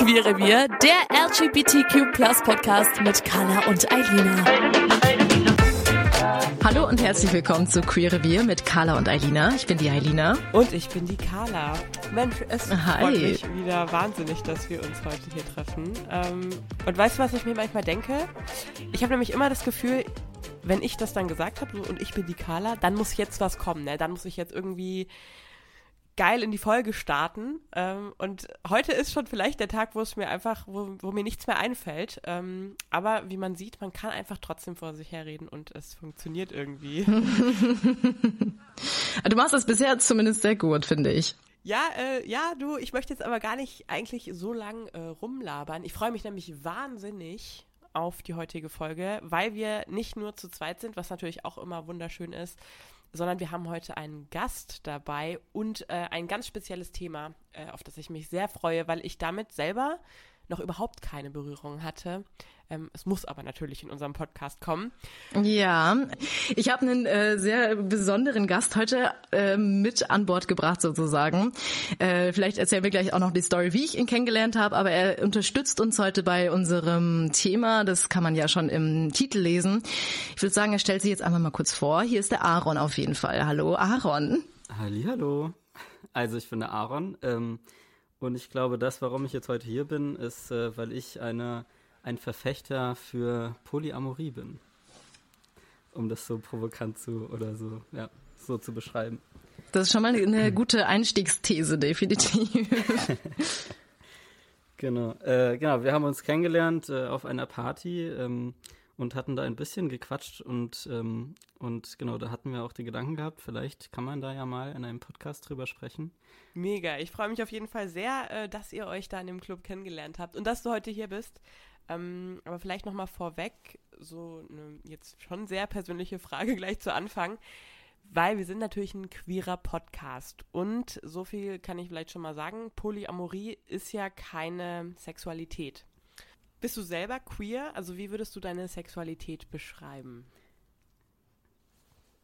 Queerrevier, der LGBTQ Podcast mit Carla und Eilina. Hallo und herzlich willkommen zu Queerrevier mit Carla und Eilina. Ich bin die Eilina. Und ich bin die Carla. Mensch, es Hi. freut mich wieder wahnsinnig, dass wir uns heute hier treffen. Ähm, und weißt du, was ich mir manchmal denke? Ich habe nämlich immer das Gefühl, wenn ich das dann gesagt habe und ich bin die Carla, dann muss jetzt was kommen. Ne? Dann muss ich jetzt irgendwie geil in die Folge starten. Ähm, und heute ist schon vielleicht der Tag, wo es mir einfach, wo, wo mir nichts mehr einfällt. Ähm, aber wie man sieht, man kann einfach trotzdem vor sich herreden und es funktioniert irgendwie. Du machst das bisher zumindest sehr gut, finde ich. Ja, äh, ja, du, ich möchte jetzt aber gar nicht eigentlich so lang äh, rumlabern. Ich freue mich nämlich wahnsinnig auf die heutige Folge, weil wir nicht nur zu zweit sind, was natürlich auch immer wunderschön ist, sondern wir haben heute einen Gast dabei und äh, ein ganz spezielles Thema, äh, auf das ich mich sehr freue, weil ich damit selber noch überhaupt keine Berührung hatte. Ähm, es muss aber natürlich in unserem Podcast kommen. Ja, ich habe einen äh, sehr besonderen Gast heute äh, mit an Bord gebracht sozusagen. Äh, vielleicht erzählen wir gleich auch noch die Story, wie ich ihn kennengelernt habe, aber er unterstützt uns heute bei unserem Thema. Das kann man ja schon im Titel lesen. Ich würde sagen, er stellt sich jetzt einfach mal kurz vor. Hier ist der Aaron auf jeden Fall. Hallo Aaron. Hallo. Also ich bin der Aaron ähm, und ich glaube, das, warum ich jetzt heute hier bin, ist, äh, weil ich eine, ein Verfechter für Polyamorie bin. Um das so provokant zu oder so, ja, so zu beschreiben. Das ist schon mal eine gute Einstiegsthese, definitiv. Genau, äh, genau. Wir haben uns kennengelernt äh, auf einer Party ähm, und hatten da ein bisschen gequatscht und ähm, und genau, da hatten wir auch die Gedanken gehabt. Vielleicht kann man da ja mal in einem Podcast drüber sprechen. Mega. Ich freue mich auf jeden Fall sehr, äh, dass ihr euch da in dem Club kennengelernt habt und dass du heute hier bist. Ähm, aber vielleicht nochmal vorweg, so eine jetzt schon sehr persönliche Frage gleich zu Anfang, weil wir sind natürlich ein queerer Podcast und so viel kann ich vielleicht schon mal sagen, Polyamorie ist ja keine Sexualität. Bist du selber queer? Also wie würdest du deine Sexualität beschreiben?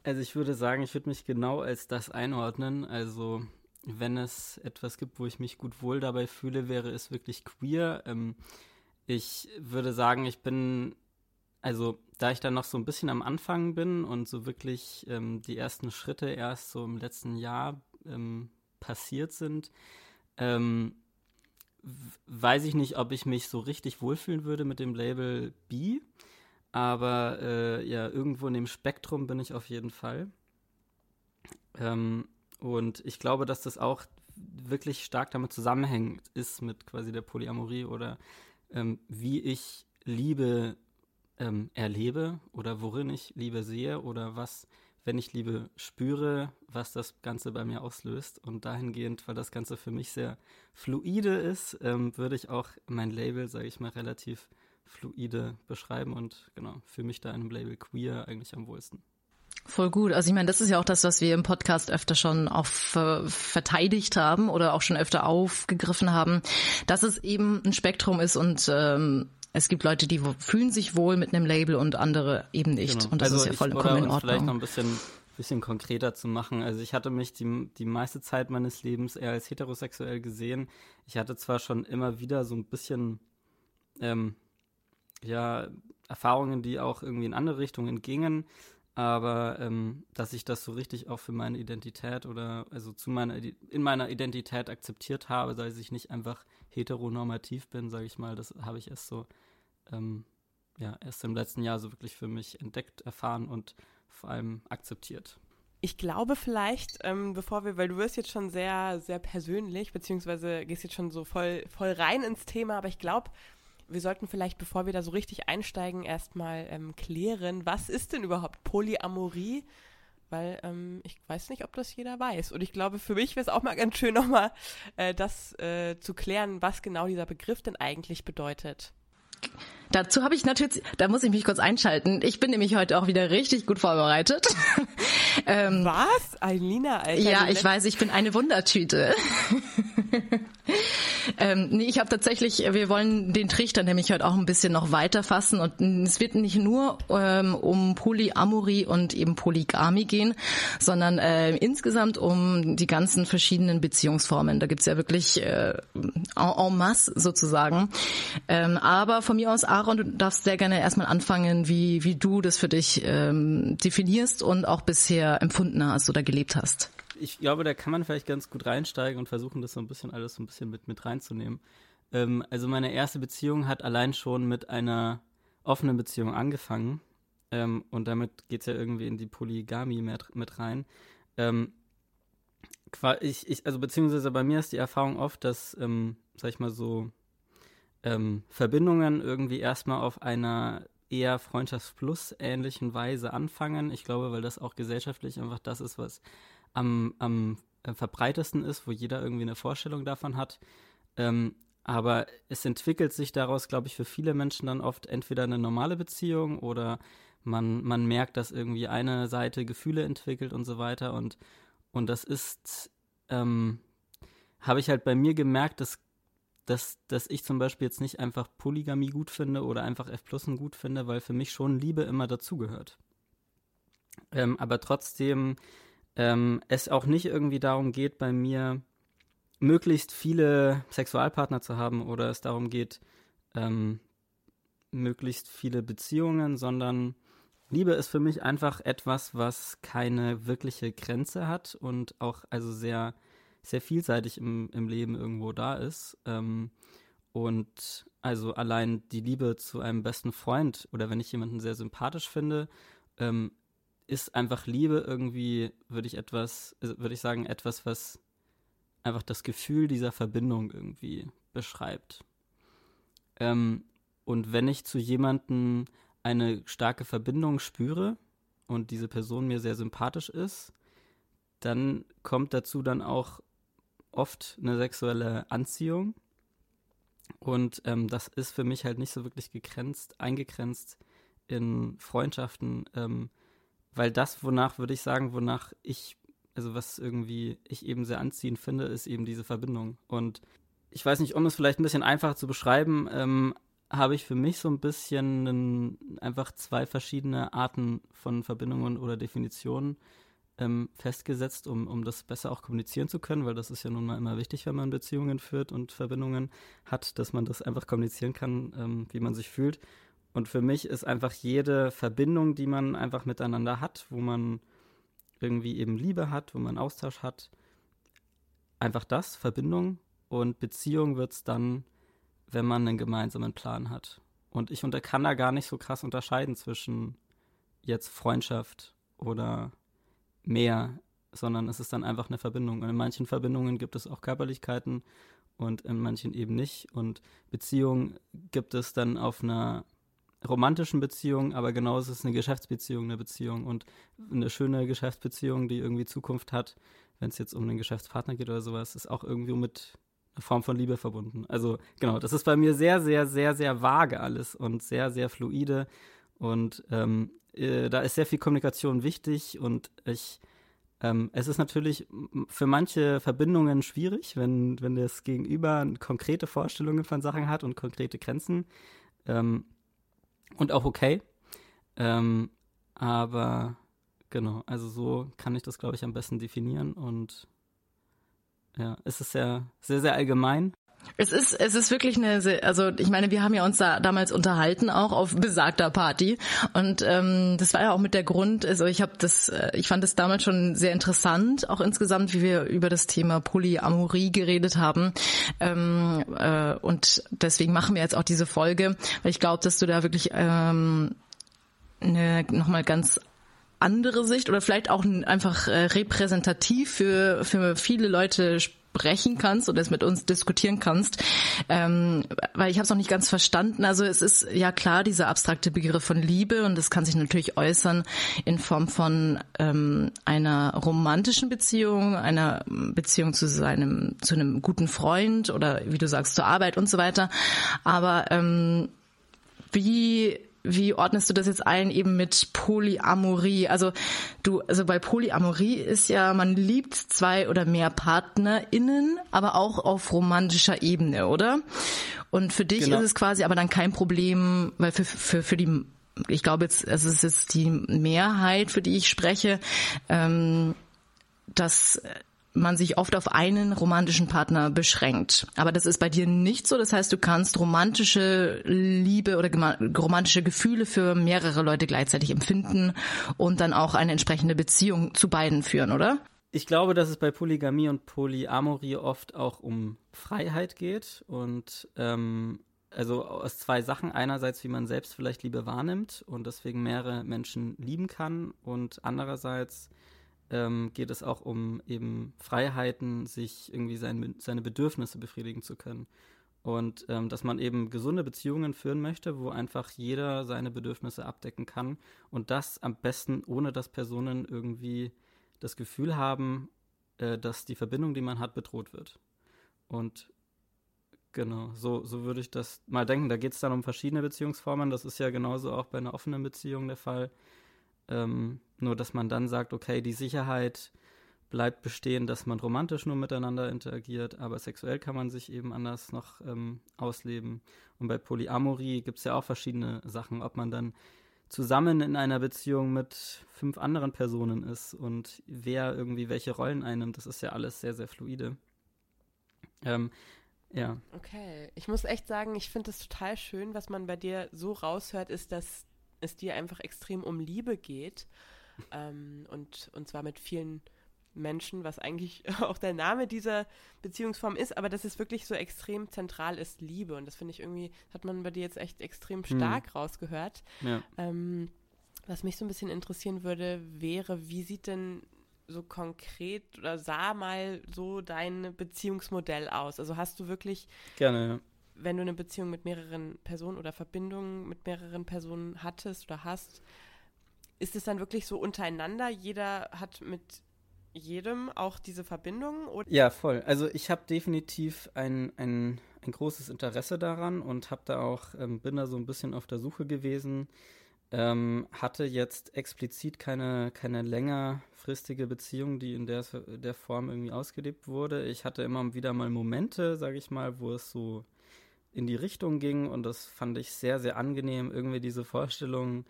Also ich würde sagen, ich würde mich genau als das einordnen. Also wenn es etwas gibt, wo ich mich gut wohl dabei fühle, wäre es wirklich queer. Ähm, ich würde sagen, ich bin, also da ich dann noch so ein bisschen am Anfang bin und so wirklich ähm, die ersten Schritte erst so im letzten Jahr ähm, passiert sind, ähm, weiß ich nicht, ob ich mich so richtig wohlfühlen würde mit dem Label B. Aber äh, ja, irgendwo in dem Spektrum bin ich auf jeden Fall. Ähm, und ich glaube, dass das auch wirklich stark damit zusammenhängt ist mit quasi der Polyamorie oder ähm, wie ich Liebe ähm, erlebe oder worin ich Liebe sehe oder was, wenn ich Liebe spüre, was das Ganze bei mir auslöst. Und dahingehend, weil das Ganze für mich sehr fluide ist, ähm, würde ich auch mein Label, sage ich mal, relativ fluide beschreiben und genau, für mich da in einem Label queer eigentlich am wohlsten. Voll gut. Also ich meine, das ist ja auch das, was wir im Podcast öfter schon auch ver verteidigt haben oder auch schon öfter aufgegriffen haben, dass es eben ein Spektrum ist und ähm, es gibt Leute, die fühlen sich wohl mit einem Label und andere eben nicht. Genau. Und das also ist ja vollkommen in uns vielleicht noch Ordnung. ein bisschen, bisschen konkreter zu machen. Also ich hatte mich die, die meiste Zeit meines Lebens eher als heterosexuell gesehen. Ich hatte zwar schon immer wieder so ein bisschen ähm, ja, Erfahrungen, die auch irgendwie in andere Richtungen gingen, aber ähm, dass ich das so richtig auch für meine Identität oder also zu meiner in meiner Identität akzeptiert habe, dass ich nicht einfach heteronormativ bin, sage ich mal, das habe ich erst so ähm, ja erst im letzten Jahr so wirklich für mich entdeckt, erfahren und vor allem akzeptiert. Ich glaube vielleicht, ähm, bevor wir, weil du wirst jetzt schon sehr, sehr persönlich, beziehungsweise gehst jetzt schon so voll, voll rein ins Thema, aber ich glaube, wir sollten vielleicht, bevor wir da so richtig einsteigen, erstmal ähm, klären, was ist denn überhaupt Polyamorie weil ähm, ich weiß nicht, ob das jeder weiß. Und ich glaube, für mich wäre es auch mal ganz schön, nochmal äh, das äh, zu klären, was genau dieser Begriff denn eigentlich bedeutet. like Dazu habe ich natürlich, da muss ich mich kurz einschalten. Ich bin nämlich heute auch wieder richtig gut vorbereitet. ähm, Was? Eilina, Alter. Ja, ich weiß, ich bin eine Wundertüte. ähm, nee, ich habe tatsächlich, wir wollen den Trichter nämlich heute auch ein bisschen noch weiter fassen und es wird nicht nur ähm, um Polyamorie und eben Polygamie gehen, sondern äh, insgesamt um die ganzen verschiedenen Beziehungsformen. Da gibt's ja wirklich äh, en masse sozusagen. Ähm, aber von mir aus Aaron, du darfst sehr gerne erstmal anfangen, wie, wie du das für dich ähm, definierst und auch bisher empfunden hast oder gelebt hast. Ich glaube, da kann man vielleicht ganz gut reinsteigen und versuchen, das so ein bisschen alles so ein bisschen mit, mit reinzunehmen. Ähm, also meine erste Beziehung hat allein schon mit einer offenen Beziehung angefangen. Ähm, und damit geht es ja irgendwie in die Polygamie mit, mit rein. Ähm, ich, ich, also beziehungsweise bei mir ist die Erfahrung oft, dass, ähm, sag ich mal so, ähm, Verbindungen irgendwie erstmal auf einer eher Freundschaftsplus ähnlichen Weise anfangen. Ich glaube, weil das auch gesellschaftlich einfach das ist, was am, am äh, verbreitesten ist, wo jeder irgendwie eine Vorstellung davon hat. Ähm, aber es entwickelt sich daraus, glaube ich, für viele Menschen dann oft entweder eine normale Beziehung oder man, man merkt, dass irgendwie eine Seite Gefühle entwickelt und so weiter. Und, und das ist, ähm, habe ich halt bei mir gemerkt, dass dass, dass ich zum Beispiel jetzt nicht einfach Polygamie gut finde oder einfach F Plusen gut finde, weil für mich schon Liebe immer dazugehört. Ähm, aber trotzdem ähm, es auch nicht irgendwie darum geht, bei mir möglichst viele Sexualpartner zu haben oder es darum geht, ähm, möglichst viele Beziehungen, sondern Liebe ist für mich einfach etwas, was keine wirkliche Grenze hat und auch also sehr sehr vielseitig im, im Leben irgendwo da ist. Ähm, und also allein die Liebe zu einem besten Freund oder wenn ich jemanden sehr sympathisch finde, ähm, ist einfach Liebe irgendwie, würde ich etwas, also würde ich sagen, etwas, was einfach das Gefühl dieser Verbindung irgendwie beschreibt. Ähm, und wenn ich zu jemandem eine starke Verbindung spüre und diese Person mir sehr sympathisch ist, dann kommt dazu dann auch oft eine sexuelle Anziehung. Und ähm, das ist für mich halt nicht so wirklich gegrenzt, eingegrenzt in Freundschaften, ähm, weil das, wonach würde ich sagen, wonach ich, also was irgendwie ich eben sehr anziehend finde, ist eben diese Verbindung. Und ich weiß nicht, um es vielleicht ein bisschen einfacher zu beschreiben, ähm, habe ich für mich so ein bisschen einfach zwei verschiedene Arten von Verbindungen oder Definitionen ähm, festgesetzt, um, um das besser auch kommunizieren zu können, weil das ist ja nun mal immer wichtig, wenn man Beziehungen führt und Verbindungen hat, dass man das einfach kommunizieren kann, ähm, wie man sich fühlt. Und für mich ist einfach jede Verbindung, die man einfach miteinander hat, wo man irgendwie eben Liebe hat, wo man Austausch hat, einfach das, Verbindung. Und Beziehung wird es dann, wenn man einen gemeinsamen Plan hat. Und ich unter kann da gar nicht so krass unterscheiden zwischen jetzt Freundschaft oder mehr, sondern es ist dann einfach eine Verbindung. Und in manchen Verbindungen gibt es auch Körperlichkeiten und in manchen eben nicht. Und Beziehungen gibt es dann auf einer romantischen Beziehung, aber genauso ist es eine Geschäftsbeziehung, eine Beziehung und eine schöne Geschäftsbeziehung, die irgendwie Zukunft hat, wenn es jetzt um einen Geschäftspartner geht oder sowas, ist auch irgendwie mit einer Form von Liebe verbunden. Also genau, das ist bei mir sehr, sehr, sehr, sehr vage alles und sehr, sehr fluide und ähm, äh, da ist sehr viel Kommunikation wichtig und ich, ähm, es ist natürlich für manche Verbindungen schwierig, wenn, wenn das Gegenüber konkrete Vorstellungen von Sachen hat und konkrete Grenzen. Ähm, und auch okay. Ähm, aber genau, also so kann ich das, glaube ich, am besten definieren und ja, es ist sehr, sehr, sehr allgemein. Es ist, es ist wirklich eine, also ich meine, wir haben ja uns da damals unterhalten auch auf besagter Party. Und ähm, das war ja auch mit der Grund, also ich habe das, äh, ich fand es damals schon sehr interessant, auch insgesamt, wie wir über das Thema Polyamorie geredet haben. Ähm, äh, und deswegen machen wir jetzt auch diese Folge, weil ich glaube, dass du da wirklich ähm, eine nochmal ganz andere Sicht oder vielleicht auch einfach äh, repräsentativ für für viele Leute sprechen kannst oder es mit uns diskutieren kannst, ähm, weil ich habe es noch nicht ganz verstanden. Also es ist ja klar dieser abstrakte Begriff von Liebe und das kann sich natürlich äußern in Form von ähm, einer romantischen Beziehung, einer Beziehung zu seinem zu einem guten Freund oder wie du sagst zur Arbeit und so weiter. Aber ähm, wie wie ordnest du das jetzt ein eben mit Polyamorie? Also du, also bei Polyamorie ist ja, man liebt zwei oder mehr PartnerInnen, aber auch auf romantischer Ebene, oder? Und für dich genau. ist es quasi aber dann kein Problem, weil für, für, für die, ich glaube jetzt, es ist jetzt die Mehrheit, für die ich spreche, ähm, dass man sich oft auf einen romantischen Partner beschränkt. Aber das ist bei dir nicht so. Das heißt, du kannst romantische Liebe oder romantische Gefühle für mehrere Leute gleichzeitig empfinden und dann auch eine entsprechende Beziehung zu beiden führen, oder? Ich glaube, dass es bei Polygamie und Polyamorie oft auch um Freiheit geht und ähm, also aus zwei Sachen. Einerseits, wie man selbst vielleicht Liebe wahrnimmt und deswegen mehrere Menschen lieben kann und andererseits ähm, geht es auch um eben Freiheiten, sich irgendwie sein, seine Bedürfnisse befriedigen zu können. Und ähm, dass man eben gesunde Beziehungen führen möchte, wo einfach jeder seine Bedürfnisse abdecken kann. Und das am besten, ohne dass Personen irgendwie das Gefühl haben, äh, dass die Verbindung, die man hat, bedroht wird. Und genau, so, so würde ich das mal denken. Da geht es dann um verschiedene Beziehungsformen. Das ist ja genauso auch bei einer offenen Beziehung der Fall. Ähm, nur, dass man dann sagt, okay, die Sicherheit bleibt bestehen, dass man romantisch nur miteinander interagiert, aber sexuell kann man sich eben anders noch ähm, ausleben. Und bei Polyamorie gibt es ja auch verschiedene Sachen, ob man dann zusammen in einer Beziehung mit fünf anderen Personen ist und wer irgendwie welche Rollen einnimmt, das ist ja alles sehr, sehr fluide. Ähm, ja. Okay, ich muss echt sagen, ich finde es total schön, was man bei dir so raushört, ist, dass es dir einfach extrem um Liebe geht. Ähm, und, und zwar mit vielen Menschen, was eigentlich auch der Name dieser Beziehungsform ist, aber dass es wirklich so extrem zentral ist, Liebe. Und das finde ich irgendwie, hat man bei dir jetzt echt extrem hm. stark hm. rausgehört. Ja. Ähm, was mich so ein bisschen interessieren würde, wäre, wie sieht denn so konkret oder sah mal so dein Beziehungsmodell aus? Also hast du wirklich Gerne, ja wenn du eine Beziehung mit mehreren Personen oder Verbindungen mit mehreren Personen hattest oder hast, ist es dann wirklich so untereinander? Jeder hat mit jedem auch diese Verbindung? Oder? Ja, voll. Also ich habe definitiv ein, ein, ein großes Interesse daran und habe da auch, ähm, bin da so ein bisschen auf der Suche gewesen. Ähm, hatte jetzt explizit keine, keine längerfristige Beziehung, die in der, der Form irgendwie ausgelebt wurde. Ich hatte immer wieder mal Momente, sage ich mal, wo es so in die Richtung ging und das fand ich sehr, sehr angenehm, irgendwie diese Vorstellung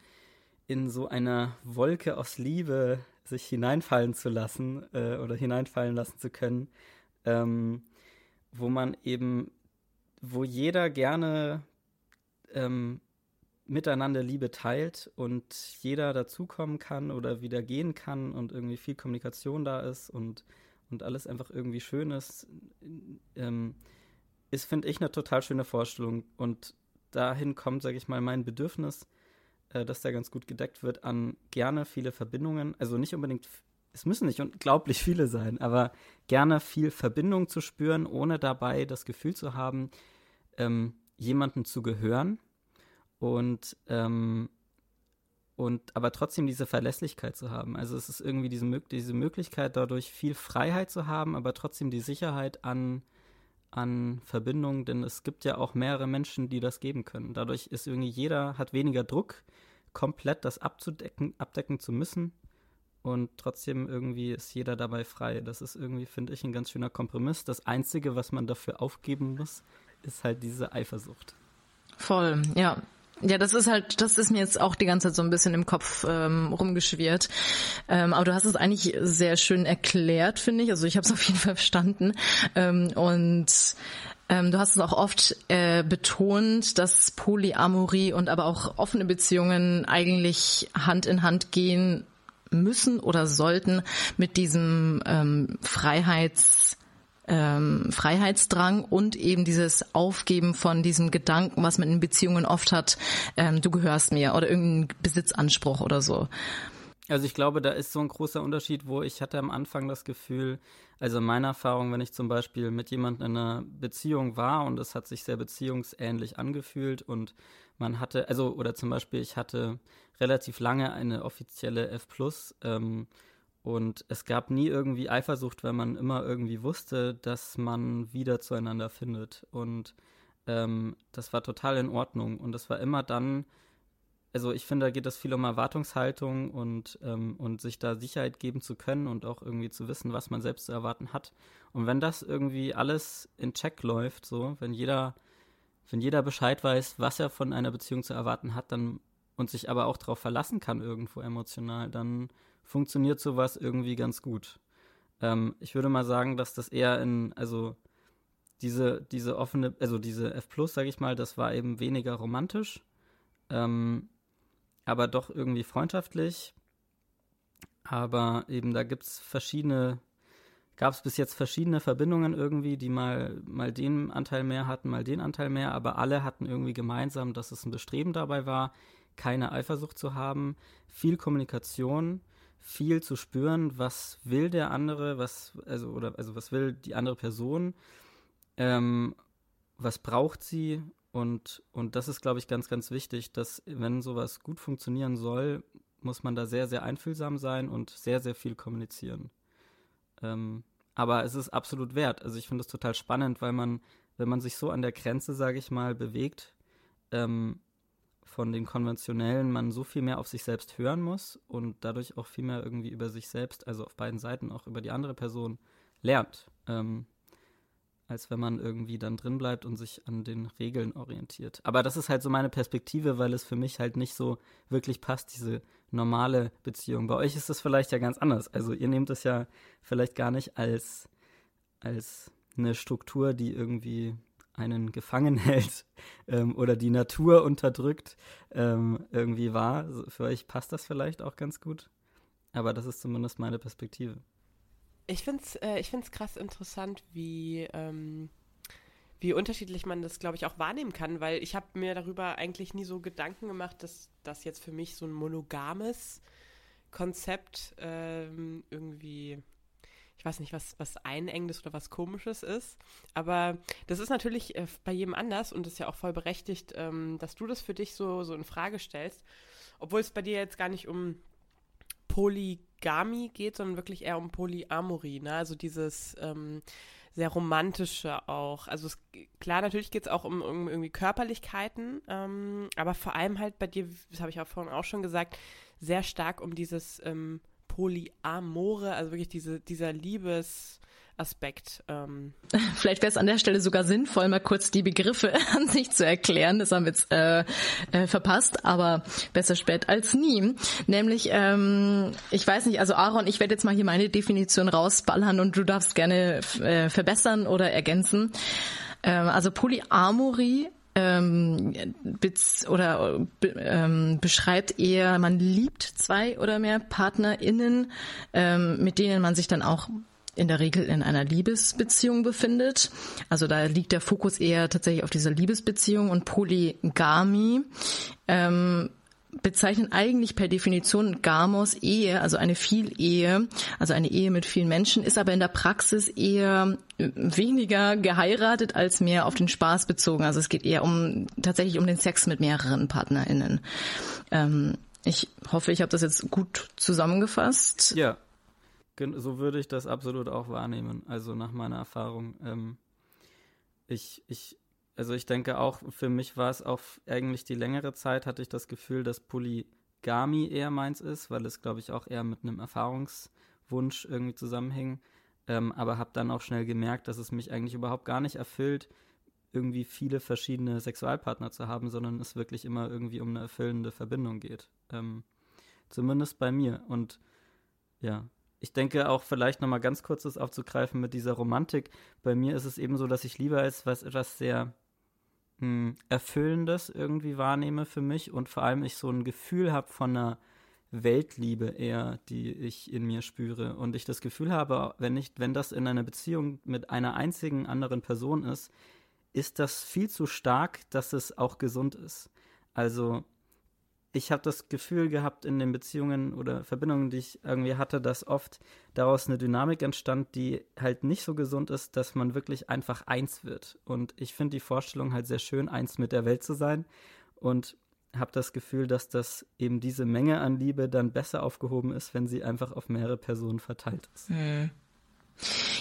in so einer Wolke aus Liebe sich hineinfallen zu lassen äh, oder hineinfallen lassen zu können, ähm, wo man eben, wo jeder gerne ähm, miteinander Liebe teilt und jeder dazukommen kann oder wieder gehen kann und irgendwie viel Kommunikation da ist und, und alles einfach irgendwie schön ist. Ähm, ist, finde ich, eine total schöne Vorstellung. Und dahin kommt, sage ich mal, mein Bedürfnis, äh, dass da ganz gut gedeckt wird an gerne viele Verbindungen. Also nicht unbedingt, es müssen nicht unglaublich viele sein, aber gerne viel Verbindung zu spüren, ohne dabei das Gefühl zu haben, ähm, jemanden zu gehören und ähm, und aber trotzdem diese Verlässlichkeit zu haben. Also es ist irgendwie diese, diese Möglichkeit, dadurch viel Freiheit zu haben, aber trotzdem die Sicherheit an an Verbindungen, denn es gibt ja auch mehrere Menschen, die das geben können. Dadurch ist irgendwie jeder hat weniger Druck, komplett das abzudecken, abdecken zu müssen. Und trotzdem irgendwie ist jeder dabei frei. Das ist irgendwie, finde ich, ein ganz schöner Kompromiss. Das Einzige, was man dafür aufgeben muss, ist halt diese Eifersucht. Voll, ja. Ja, das ist halt, das ist mir jetzt auch die ganze Zeit so ein bisschen im Kopf ähm, rumgeschwirrt. Ähm, aber du hast es eigentlich sehr schön erklärt, finde ich. Also ich habe es auf jeden Fall verstanden. Ähm, und ähm, du hast es auch oft äh, betont, dass Polyamorie und aber auch offene Beziehungen eigentlich Hand in Hand gehen müssen oder sollten mit diesem ähm, Freiheits ähm, Freiheitsdrang und eben dieses Aufgeben von diesem Gedanken, was man in Beziehungen oft hat, ähm, du gehörst mir oder irgendein Besitzanspruch oder so. Also ich glaube, da ist so ein großer Unterschied, wo ich hatte am Anfang das Gefühl, also meine Erfahrung, wenn ich zum Beispiel mit jemandem in einer Beziehung war und es hat sich sehr beziehungsähnlich angefühlt und man hatte, also oder zum Beispiel ich hatte relativ lange eine offizielle F ähm, und es gab nie irgendwie Eifersucht, weil man immer irgendwie wusste, dass man wieder zueinander findet und ähm, das war total in Ordnung und es war immer dann also ich finde, da geht es viel um Erwartungshaltung und, ähm, und sich da Sicherheit geben zu können und auch irgendwie zu wissen, was man selbst zu erwarten hat. Und wenn das irgendwie alles in Check läuft, so, wenn jeder, wenn jeder Bescheid weiß, was er von einer Beziehung zu erwarten hat, dann und sich aber auch darauf verlassen kann, irgendwo emotional, dann funktioniert sowas irgendwie ganz gut. Ähm, ich würde mal sagen, dass das eher in, also diese, diese offene, also diese F Plus, sag ich mal, das war eben weniger romantisch. Ähm, aber doch irgendwie freundschaftlich. Aber eben da gibt es verschiedene, gab es bis jetzt verschiedene Verbindungen irgendwie, die mal, mal den Anteil mehr hatten, mal den Anteil mehr, aber alle hatten irgendwie gemeinsam, dass es ein Bestreben dabei war, keine Eifersucht zu haben, viel Kommunikation, viel zu spüren, was will der andere, was, also, oder, also was will die andere Person, ähm, was braucht sie und, und das ist, glaube ich, ganz, ganz wichtig, dass wenn sowas gut funktionieren soll, muss man da sehr, sehr einfühlsam sein und sehr, sehr viel kommunizieren. Ähm, aber es ist absolut wert. Also ich finde es total spannend, weil man, wenn man sich so an der Grenze, sage ich mal, bewegt, ähm, von den konventionellen, man so viel mehr auf sich selbst hören muss und dadurch auch viel mehr irgendwie über sich selbst, also auf beiden Seiten auch über die andere Person lernt. Ähm, als wenn man irgendwie dann drin bleibt und sich an den Regeln orientiert. Aber das ist halt so meine Perspektive, weil es für mich halt nicht so wirklich passt, diese normale Beziehung. Bei euch ist das vielleicht ja ganz anders. Also ihr nehmt es ja vielleicht gar nicht als, als eine Struktur, die irgendwie einen gefangen hält ähm, oder die Natur unterdrückt, ähm, irgendwie. Also für euch passt das vielleicht auch ganz gut. Aber das ist zumindest meine Perspektive. Ich finde es äh, ich find's krass interessant, wie, ähm, wie unterschiedlich man das, glaube ich, auch wahrnehmen kann, weil ich habe mir darüber eigentlich nie so Gedanken gemacht, dass das jetzt für mich so ein monogames Konzept ähm, irgendwie, weiß nicht, was, was Einengendes oder was Komisches ist. Aber das ist natürlich äh, bei jedem anders und ist ja auch voll berechtigt, ähm, dass du das für dich so, so in Frage stellst. Obwohl es bei dir jetzt gar nicht um Polygamy geht, sondern wirklich eher um Polyamorie, ne? Also dieses ähm, sehr romantische auch. Also es, klar, natürlich geht es auch um, um, irgendwie Körperlichkeiten, ähm, aber vor allem halt bei dir, das habe ich auch vorhin auch schon gesagt, sehr stark um dieses ähm, Polyamore, also wirklich diese, dieser Liebes, Aspekt. Ähm. Vielleicht wäre es an der Stelle sogar sinnvoll, mal kurz die Begriffe an sich zu erklären. Das haben wir jetzt äh, äh, verpasst, aber besser spät als nie. Nämlich, ähm, ich weiß nicht, also Aaron, ich werde jetzt mal hier meine Definition rausballern und du darfst gerne äh, verbessern oder ergänzen. Ähm, also Polyamorie ähm, oder ähm, beschreibt eher, man liebt zwei oder mehr PartnerInnen, ähm, mit denen man sich dann auch in der Regel in einer Liebesbeziehung befindet. Also da liegt der Fokus eher tatsächlich auf dieser Liebesbeziehung und Polygamie. Ähm, bezeichnen eigentlich per Definition Gamos Ehe, also eine Vielehe, also eine Ehe mit vielen Menschen, ist aber in der Praxis eher weniger geheiratet als mehr auf den Spaß bezogen. Also es geht eher um tatsächlich um den Sex mit mehreren PartnerInnen. Ähm, ich hoffe, ich habe das jetzt gut zusammengefasst. Ja, so würde ich das absolut auch wahrnehmen, also nach meiner Erfahrung. Ähm, ich, ich, also ich denke auch, für mich war es auch eigentlich die längere Zeit, hatte ich das Gefühl, dass Polygamy eher meins ist, weil es, glaube ich, auch eher mit einem Erfahrungswunsch irgendwie zusammenhing. Ähm, aber habe dann auch schnell gemerkt, dass es mich eigentlich überhaupt gar nicht erfüllt, irgendwie viele verschiedene Sexualpartner zu haben, sondern es wirklich immer irgendwie um eine erfüllende Verbindung geht. Ähm, zumindest bei mir. Und ja, ich denke auch vielleicht nochmal ganz kurz das aufzugreifen mit dieser Romantik. Bei mir ist es eben so, dass ich lieber als was etwas sehr hm, Erfüllendes irgendwie wahrnehme für mich und vor allem ich so ein Gefühl habe von einer Weltliebe eher, die ich in mir spüre. Und ich das Gefühl habe, wenn ich, wenn das in einer Beziehung mit einer einzigen anderen Person ist, ist das viel zu stark, dass es auch gesund ist. Also ich habe das Gefühl gehabt in den Beziehungen oder Verbindungen, die ich irgendwie hatte, dass oft daraus eine Dynamik entstand, die halt nicht so gesund ist, dass man wirklich einfach eins wird. Und ich finde die Vorstellung halt sehr schön, eins mit der Welt zu sein. Und habe das Gefühl, dass das eben diese Menge an Liebe dann besser aufgehoben ist, wenn sie einfach auf mehrere Personen verteilt ist. Hm.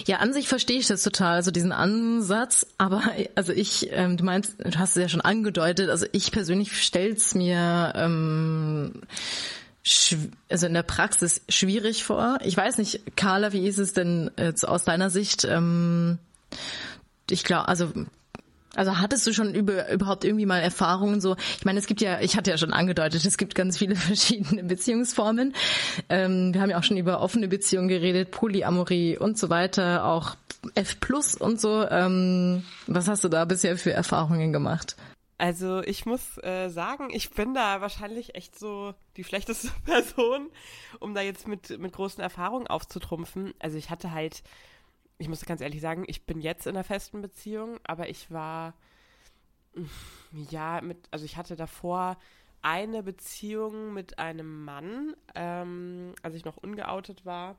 Ja, an sich verstehe ich das total, also diesen Ansatz, aber also ich, ähm, du meinst, du hast es ja schon angedeutet, also ich persönlich stell's mir ähm, also in der Praxis schwierig vor. Ich weiß nicht, Carla, wie ist es denn jetzt aus deiner Sicht? Ähm, ich glaube, also also hattest du schon über, überhaupt irgendwie mal Erfahrungen so? Ich meine, es gibt ja, ich hatte ja schon angedeutet, es gibt ganz viele verschiedene Beziehungsformen. Ähm, wir haben ja auch schon über offene Beziehungen geredet, Polyamorie und so weiter, auch F Plus und so. Ähm, was hast du da bisher für Erfahrungen gemacht? Also ich muss äh, sagen, ich bin da wahrscheinlich echt so die schlechteste Person, um da jetzt mit, mit großen Erfahrungen aufzutrumpfen. Also ich hatte halt ich muss ganz ehrlich sagen, ich bin jetzt in einer festen Beziehung, aber ich war, ja, mit, also ich hatte davor eine Beziehung mit einem Mann, ähm, als ich noch ungeoutet war.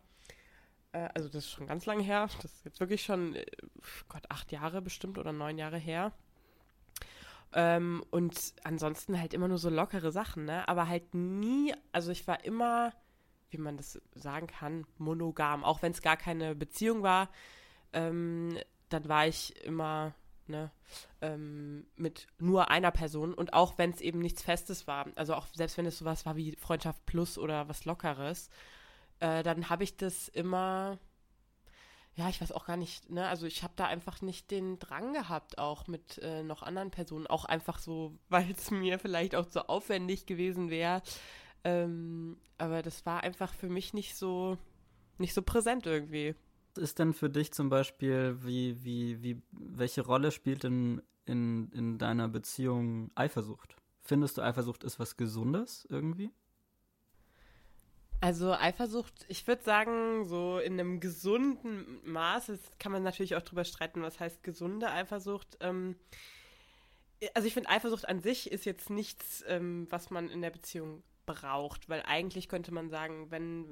Äh, also das ist schon ganz lange her. Das ist jetzt wirklich schon, äh, Gott, acht Jahre bestimmt oder neun Jahre her. Ähm, und ansonsten halt immer nur so lockere Sachen, ne? Aber halt nie, also ich war immer wie man das sagen kann, monogam. Auch wenn es gar keine Beziehung war, ähm, dann war ich immer ne, ähm, mit nur einer Person und auch wenn es eben nichts Festes war, also auch selbst wenn es sowas war wie Freundschaft Plus oder was Lockeres, äh, dann habe ich das immer, ja, ich weiß auch gar nicht, ne, also ich habe da einfach nicht den Drang gehabt, auch mit äh, noch anderen Personen, auch einfach so, weil es mir vielleicht auch zu aufwendig gewesen wäre, ähm, aber das war einfach für mich nicht so, nicht so präsent irgendwie. Was ist denn für dich zum Beispiel, wie, wie, wie, welche Rolle spielt denn in, in deiner Beziehung Eifersucht? Findest du Eifersucht ist was Gesundes irgendwie? Also Eifersucht, ich würde sagen, so in einem gesunden Maß, jetzt kann man natürlich auch drüber streiten, was heißt gesunde Eifersucht. Ähm, also ich finde, Eifersucht an sich ist jetzt nichts, ähm, was man in der Beziehung braucht, weil eigentlich könnte man sagen, wenn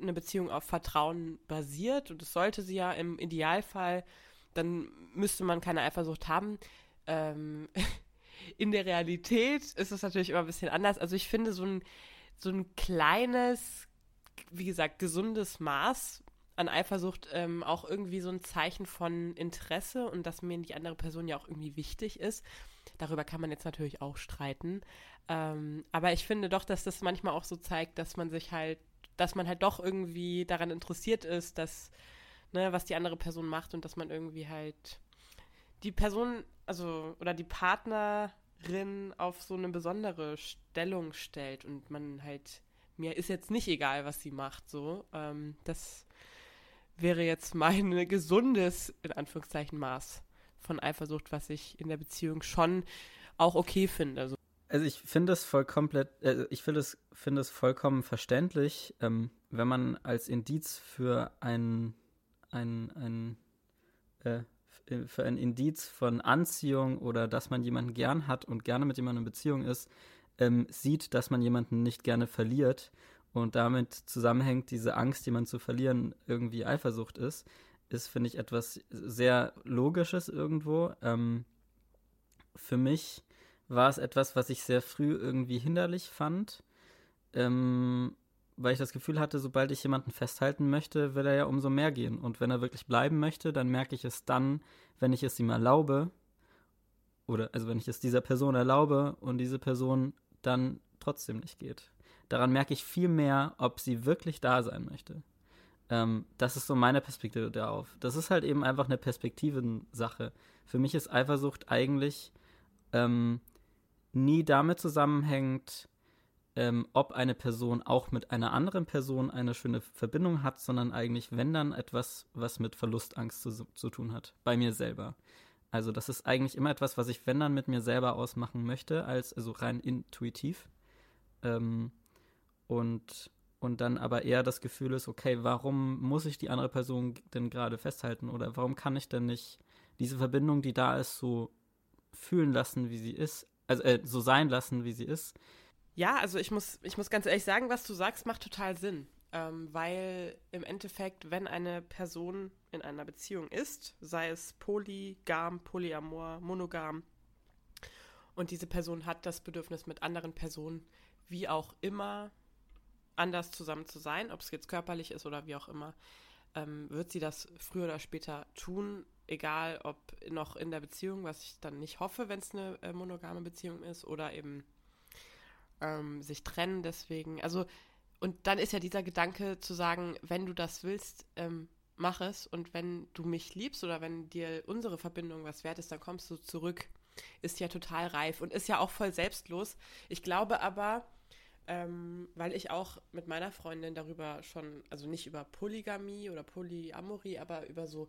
eine Beziehung auf Vertrauen basiert, und das sollte sie ja im Idealfall, dann müsste man keine Eifersucht haben. Ähm, in der Realität ist es natürlich immer ein bisschen anders. Also ich finde so ein, so ein kleines, wie gesagt, gesundes Maß an Eifersucht ähm, auch irgendwie so ein Zeichen von Interesse und dass mir die andere Person ja auch irgendwie wichtig ist. Darüber kann man jetzt natürlich auch streiten. Ähm, aber ich finde doch, dass das manchmal auch so zeigt, dass man sich halt, dass man halt doch irgendwie daran interessiert ist, dass, ne, was die andere Person macht und dass man irgendwie halt die Person, also, oder die Partnerin auf so eine besondere Stellung stellt und man halt, mir ist jetzt nicht egal, was sie macht, so. Ähm, das wäre jetzt mein gesundes, in Anführungszeichen, Maß von Eifersucht, was ich in der Beziehung schon auch okay finde. Also also ich finde es voll komplett, äh, ich finde es, finde es vollkommen verständlich, ähm, wenn man als Indiz für ein, ein, ein äh, für ein Indiz von Anziehung oder dass man jemanden gern hat und gerne mit jemandem in Beziehung ist, ähm, sieht, dass man jemanden nicht gerne verliert und damit zusammenhängt diese Angst, jemanden zu verlieren, irgendwie Eifersucht ist, ist, finde ich, etwas sehr Logisches irgendwo. Ähm, für mich war es etwas, was ich sehr früh irgendwie hinderlich fand, ähm, weil ich das Gefühl hatte, sobald ich jemanden festhalten möchte, will er ja umso mehr gehen. Und wenn er wirklich bleiben möchte, dann merke ich es dann, wenn ich es ihm erlaube, oder also wenn ich es dieser Person erlaube und diese Person dann trotzdem nicht geht. Daran merke ich viel mehr, ob sie wirklich da sein möchte. Ähm, das ist so meine Perspektive darauf. Das ist halt eben einfach eine Perspektivensache. Für mich ist Eifersucht eigentlich ähm, nie damit zusammenhängt, ähm, ob eine Person auch mit einer anderen Person eine schöne Verbindung hat, sondern eigentlich, wenn dann etwas, was mit Verlustangst zu, zu tun hat, bei mir selber. Also das ist eigentlich immer etwas, was ich, wenn dann, mit mir selber ausmachen möchte, als also rein intuitiv. Ähm, und, und dann aber eher das Gefühl ist, okay, warum muss ich die andere Person denn gerade festhalten? Oder warum kann ich denn nicht diese Verbindung, die da ist, so fühlen lassen, wie sie ist, also äh, so sein lassen, wie sie ist. Ja, also ich muss, ich muss ganz ehrlich sagen, was du sagst, macht total Sinn. Ähm, weil im Endeffekt, wenn eine Person in einer Beziehung ist, sei es polygam, polyamor, monogam, und diese Person hat das Bedürfnis, mit anderen Personen wie auch immer anders zusammen zu sein, ob es jetzt körperlich ist oder wie auch immer, ähm, wird sie das früher oder später tun, egal ob noch in der Beziehung, was ich dann nicht hoffe, wenn es eine äh, monogame Beziehung ist, oder eben ähm, sich trennen deswegen. Also, und dann ist ja dieser Gedanke zu sagen, wenn du das willst, ähm, mach es und wenn du mich liebst oder wenn dir unsere Verbindung was wert ist, dann kommst du zurück. Ist ja total reif und ist ja auch voll selbstlos. Ich glaube aber, ähm, weil ich auch mit meiner Freundin darüber schon, also nicht über Polygamie oder Polyamorie, aber über so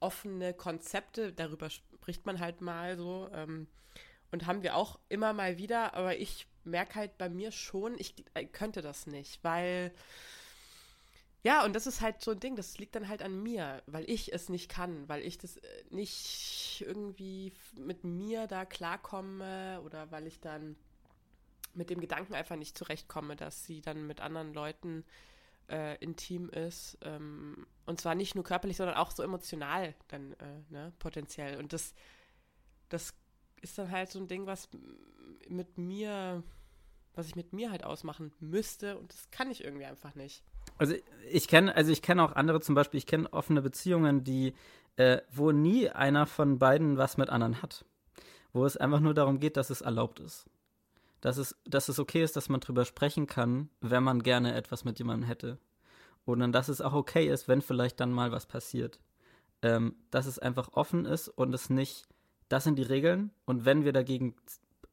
offene Konzepte, darüber spricht man halt mal so. Ähm, und haben wir auch immer mal wieder, aber ich merke halt bei mir schon, ich äh, könnte das nicht, weil. Ja, und das ist halt so ein Ding, das liegt dann halt an mir, weil ich es nicht kann, weil ich das äh, nicht irgendwie mit mir da klarkomme oder weil ich dann mit dem Gedanken einfach nicht zurechtkomme, dass sie dann mit anderen Leuten äh, intim ist. Ähm, und zwar nicht nur körperlich, sondern auch so emotional dann äh, ne, potenziell. Und das, das ist dann halt so ein Ding, was mit mir, was ich mit mir halt ausmachen müsste. Und das kann ich irgendwie einfach nicht. Also ich kenne, also ich kenne auch andere zum Beispiel, ich kenne offene Beziehungen, die, äh, wo nie einer von beiden was mit anderen hat. Wo es einfach nur darum geht, dass es erlaubt ist dass es, dass es okay ist, dass man drüber sprechen kann, wenn man gerne etwas mit jemandem hätte. Und dann, dass es auch okay ist, wenn vielleicht dann mal was passiert. Ähm, dass es einfach offen ist und es nicht, das sind die Regeln. Und wenn wir dagegen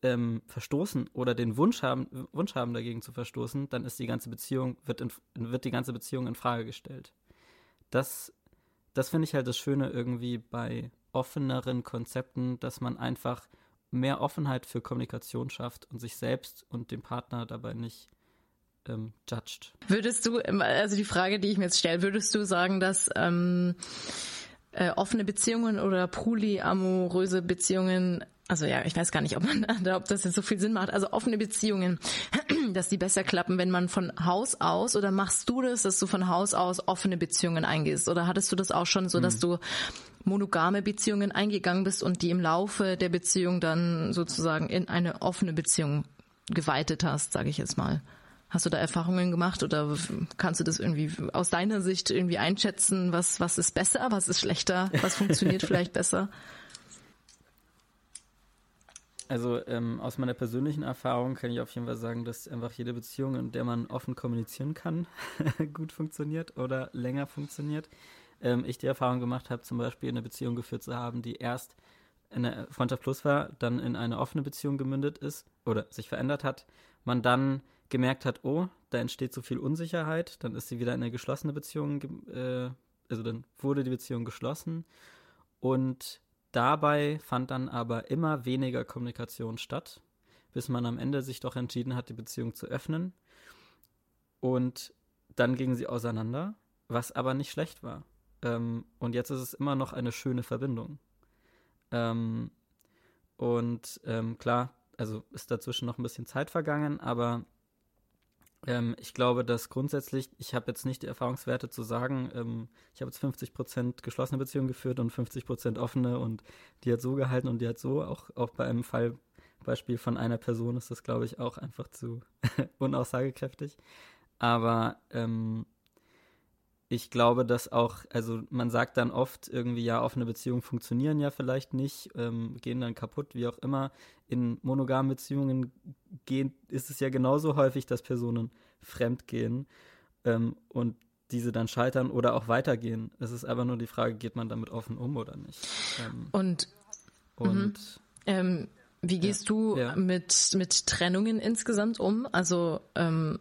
ähm, verstoßen oder den Wunsch haben, Wunsch haben, dagegen zu verstoßen, dann ist die ganze Beziehung, wird, in, wird die ganze Beziehung in Frage gestellt. Das, das finde ich halt das Schöne irgendwie bei offeneren Konzepten, dass man einfach mehr Offenheit für Kommunikation schafft und sich selbst und den Partner dabei nicht ähm, judged. Würdest du, ähm, also die Frage, die ich mir jetzt stelle, würdest du sagen, dass ähm, äh, offene Beziehungen oder polyamoröse Beziehungen also ja, ich weiß gar nicht, ob man, ob das jetzt so viel Sinn macht. Also offene Beziehungen, dass die besser klappen, wenn man von Haus aus oder machst du das, dass du von Haus aus offene Beziehungen eingehst? Oder hattest du das auch schon so, dass hm. du monogame Beziehungen eingegangen bist und die im Laufe der Beziehung dann sozusagen in eine offene Beziehung geweitet hast, sage ich jetzt mal? Hast du da Erfahrungen gemacht oder kannst du das irgendwie aus deiner Sicht irgendwie einschätzen, was, was ist besser, was ist schlechter, was funktioniert vielleicht besser? Also ähm, aus meiner persönlichen Erfahrung kann ich auf jeden Fall sagen, dass einfach jede Beziehung, in der man offen kommunizieren kann, gut funktioniert oder länger funktioniert. Ähm, ich die Erfahrung gemacht habe, zum Beispiel eine Beziehung geführt zu haben, die erst in eine Freundschaft plus war, dann in eine offene Beziehung gemündet ist oder sich verändert hat, man dann gemerkt hat, oh, da entsteht so viel Unsicherheit, dann ist sie wieder in eine geschlossene Beziehung, äh, also dann wurde die Beziehung geschlossen und Dabei fand dann aber immer weniger Kommunikation statt, bis man am Ende sich doch entschieden hat, die Beziehung zu öffnen. Und dann gingen sie auseinander, was aber nicht schlecht war. Ähm, und jetzt ist es immer noch eine schöne Verbindung. Ähm, und ähm, klar, also ist dazwischen noch ein bisschen Zeit vergangen, aber ähm, ich glaube, dass grundsätzlich, ich habe jetzt nicht die Erfahrungswerte zu sagen, ähm, ich habe jetzt 50% geschlossene Beziehungen geführt und 50% offene und die hat so gehalten und die hat so. Auch, auch bei einem Fallbeispiel von einer Person ist das, glaube ich, auch einfach zu unaussagekräftig. Aber ähm, ich glaube, dass auch, also man sagt dann oft irgendwie, ja, offene Beziehungen funktionieren ja vielleicht nicht, ähm, gehen dann kaputt, wie auch immer. In monogamen Beziehungen gehen, ist es ja genauso häufig, dass Personen fremd gehen ähm, und diese dann scheitern oder auch weitergehen. Es ist einfach nur die Frage, geht man damit offen um oder nicht. Ähm, und, und mhm. wie gehst ja, du ja. Mit, mit Trennungen insgesamt um? Also ähm,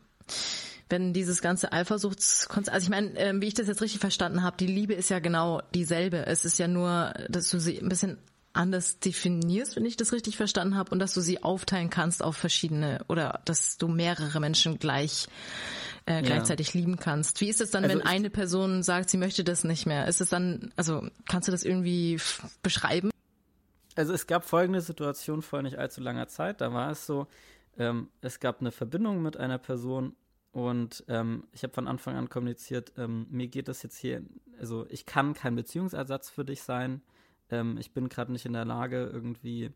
wenn dieses ganze Eifersuchtskonzept, also ich meine, äh, wie ich das jetzt richtig verstanden habe, die Liebe ist ja genau dieselbe. Es ist ja nur, dass du sie ein bisschen anders definierst, wenn ich das richtig verstanden habe, und dass du sie aufteilen kannst auf verschiedene oder dass du mehrere Menschen gleich äh, gleichzeitig ja. lieben kannst. Wie ist es dann, also wenn eine Person sagt, sie möchte das nicht mehr? Ist es dann, also kannst du das irgendwie beschreiben? Also es gab folgende Situation vor nicht allzu langer Zeit. Da war es so, ähm, es gab eine Verbindung mit einer Person und ähm, ich habe von Anfang an kommuniziert, ähm, mir geht das jetzt hier, also ich kann kein Beziehungsersatz für dich sein. Ähm, ich bin gerade nicht in der Lage, irgendwie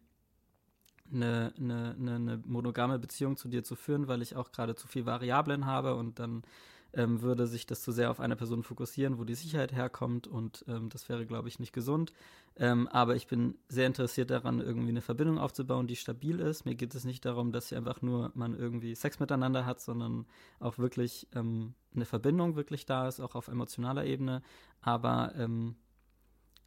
eine, eine, eine, monogame Beziehung zu dir zu führen, weil ich auch gerade zu viel Variablen habe und dann ähm, würde sich das zu sehr auf eine Person fokussieren, wo die Sicherheit herkommt und ähm, das wäre, glaube ich, nicht gesund. Ähm, aber ich bin sehr interessiert daran, irgendwie eine Verbindung aufzubauen, die stabil ist. Mir geht es nicht darum, dass hier einfach nur man irgendwie Sex miteinander hat, sondern auch wirklich ähm, eine Verbindung wirklich da ist, auch auf emotionaler Ebene. Aber ähm,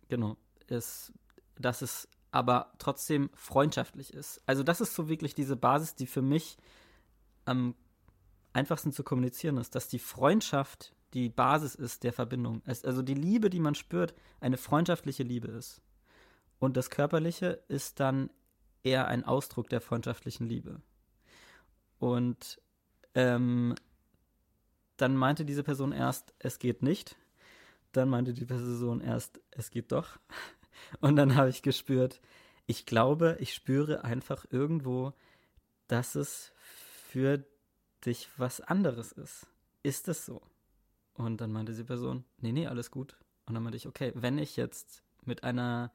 genau, es, dass es aber trotzdem freundschaftlich ist. Also das ist so wirklich diese Basis, die für mich am einfachsten zu kommunizieren ist, dass die Freundschaft die Basis ist der Verbindung. also die Liebe, die man spürt, eine freundschaftliche Liebe ist. Und das Körperliche ist dann eher ein Ausdruck der freundschaftlichen Liebe. Und ähm, dann meinte diese Person erst, es geht nicht. Dann meinte die Person erst, es geht doch. Und dann habe ich gespürt, ich glaube, ich spüre einfach irgendwo, dass es für dich was anderes ist. Ist es so? Und dann meinte die Person, nee, nee, alles gut. Und dann meinte ich, okay, wenn ich jetzt mit einer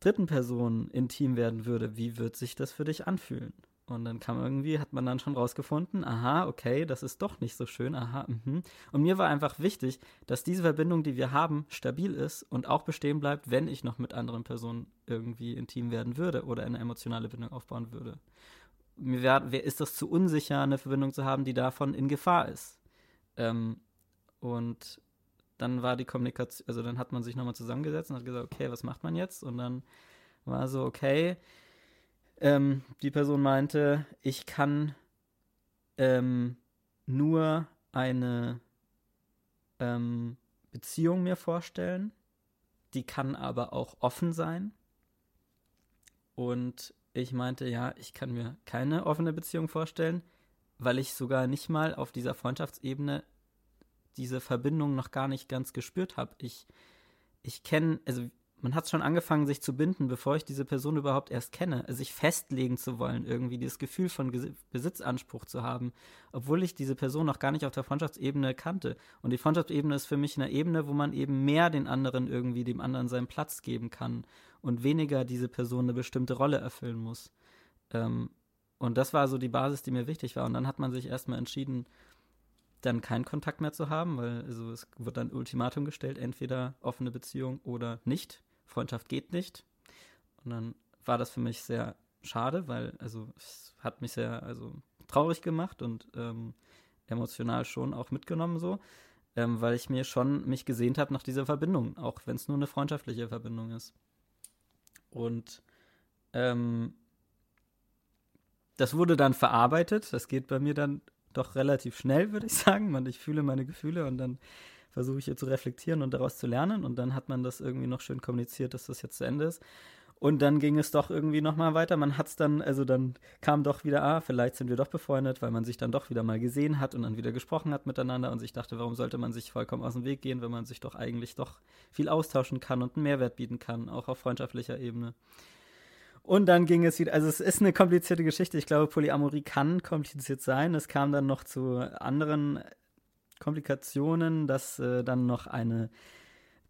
dritten Person intim werden würde, wie wird sich das für dich anfühlen? Und dann kam irgendwie, hat man dann schon rausgefunden, aha, okay, das ist doch nicht so schön, aha, mhm. Und mir war einfach wichtig, dass diese Verbindung, die wir haben, stabil ist und auch bestehen bleibt, wenn ich noch mit anderen Personen irgendwie intim werden würde oder eine emotionale Bindung aufbauen würde. Mir wär, ist das zu unsicher, eine Verbindung zu haben, die davon in Gefahr ist. Ähm, und dann war die Kommunikation, also dann hat man sich nochmal zusammengesetzt und hat gesagt, okay, was macht man jetzt? Und dann war so, okay, ähm, die Person meinte, ich kann ähm, nur eine ähm, Beziehung mir vorstellen, die kann aber auch offen sein. Und ich meinte, ja, ich kann mir keine offene Beziehung vorstellen, weil ich sogar nicht mal auf dieser Freundschaftsebene diese Verbindung noch gar nicht ganz gespürt habe. Ich, ich kenne, also man hat schon angefangen, sich zu binden, bevor ich diese Person überhaupt erst kenne, sich festlegen zu wollen, irgendwie dieses Gefühl von Besitzanspruch zu haben, obwohl ich diese Person noch gar nicht auf der Freundschaftsebene kannte. Und die Freundschaftsebene ist für mich eine Ebene, wo man eben mehr den anderen irgendwie, dem anderen seinen Platz geben kann und weniger diese Person eine bestimmte Rolle erfüllen muss. Ähm, und das war so die Basis, die mir wichtig war. Und dann hat man sich erstmal entschieden, dann keinen Kontakt mehr zu haben, weil also es wird dann Ultimatum gestellt, entweder offene Beziehung oder nicht. Freundschaft geht nicht. Und dann war das für mich sehr schade, weil also es hat mich sehr also traurig gemacht und ähm, emotional schon auch mitgenommen so, ähm, weil ich mir schon mich gesehnt habe nach dieser Verbindung, auch wenn es nur eine freundschaftliche Verbindung ist. Und ähm, das wurde dann verarbeitet. Das geht bei mir dann doch relativ schnell, würde ich sagen. Man, ich fühle meine Gefühle und dann versuche ich hier zu reflektieren und daraus zu lernen. Und dann hat man das irgendwie noch schön kommuniziert, dass das jetzt zu Ende ist. Und dann ging es doch irgendwie nochmal weiter. Man hat es dann, also dann kam doch wieder, ah, vielleicht sind wir doch befreundet, weil man sich dann doch wieder mal gesehen hat und dann wieder gesprochen hat miteinander und sich dachte, warum sollte man sich vollkommen aus dem Weg gehen, wenn man sich doch eigentlich doch viel austauschen kann und einen Mehrwert bieten kann, auch auf freundschaftlicher Ebene. Und dann ging es wieder, also es ist eine komplizierte Geschichte. Ich glaube, Polyamorie kann kompliziert sein. Es kam dann noch zu anderen Komplikationen, dass äh, dann noch eine